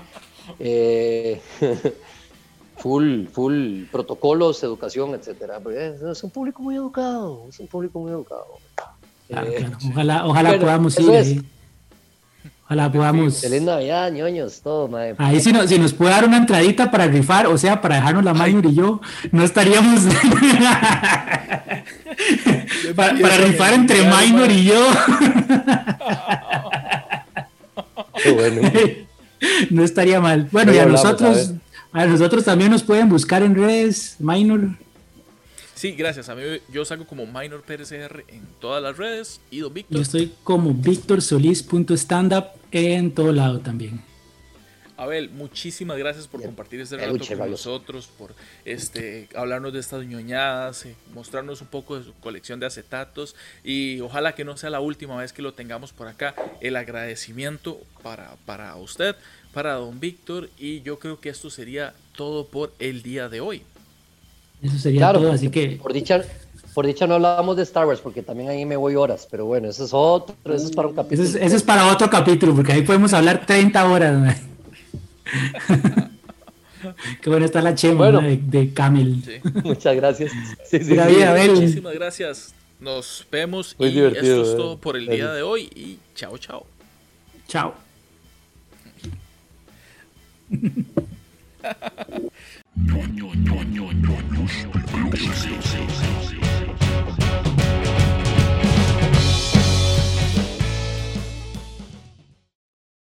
eh, full, full protocolos, educación, etcétera. Pues, es, un público muy educado, es un público muy educado. Ojalá, ojalá podamos ir. Ojalá podamos. Feliz Navidad, ñoños, todo, madre. Ahí si, si nos puede dar una entradita para rifar, o sea, para dejarnos la Minor y yo, no estaríamos. para, rifar entre Minor y yo. Qué bueno. no estaría mal. Bueno, y a nosotros, a, nosotros también nos pueden buscar en redes, Minor. Sí, gracias. A mí yo salgo como Minor PRCR en todas las redes. Y don Víctor. Yo estoy como victorsolis.standup en todo lado también. Abel, muchísimas gracias por compartir este rato con nosotros, por este, hablarnos de estas ñoñadas, eh, mostrarnos un poco de su colección de acetatos y ojalá que no sea la última vez que lo tengamos por acá. El agradecimiento para, para usted, para don Víctor y yo creo que esto sería todo por el día de hoy. Eso sería claro, así que... Por dicha, por dicha no hablábamos de Star Wars, porque también ahí me voy horas, pero bueno, eso es otro, eso es para un capítulo. Eso es, para otro capítulo, porque ahí podemos hablar 30 horas. Qué bueno está la chema de, de, Camil. Muchas gracias. Sí, sí, muchísimas gracias. Nos vemos Muy y divertido, esto es todo por el día de hoy y chao, chao. Chao. しい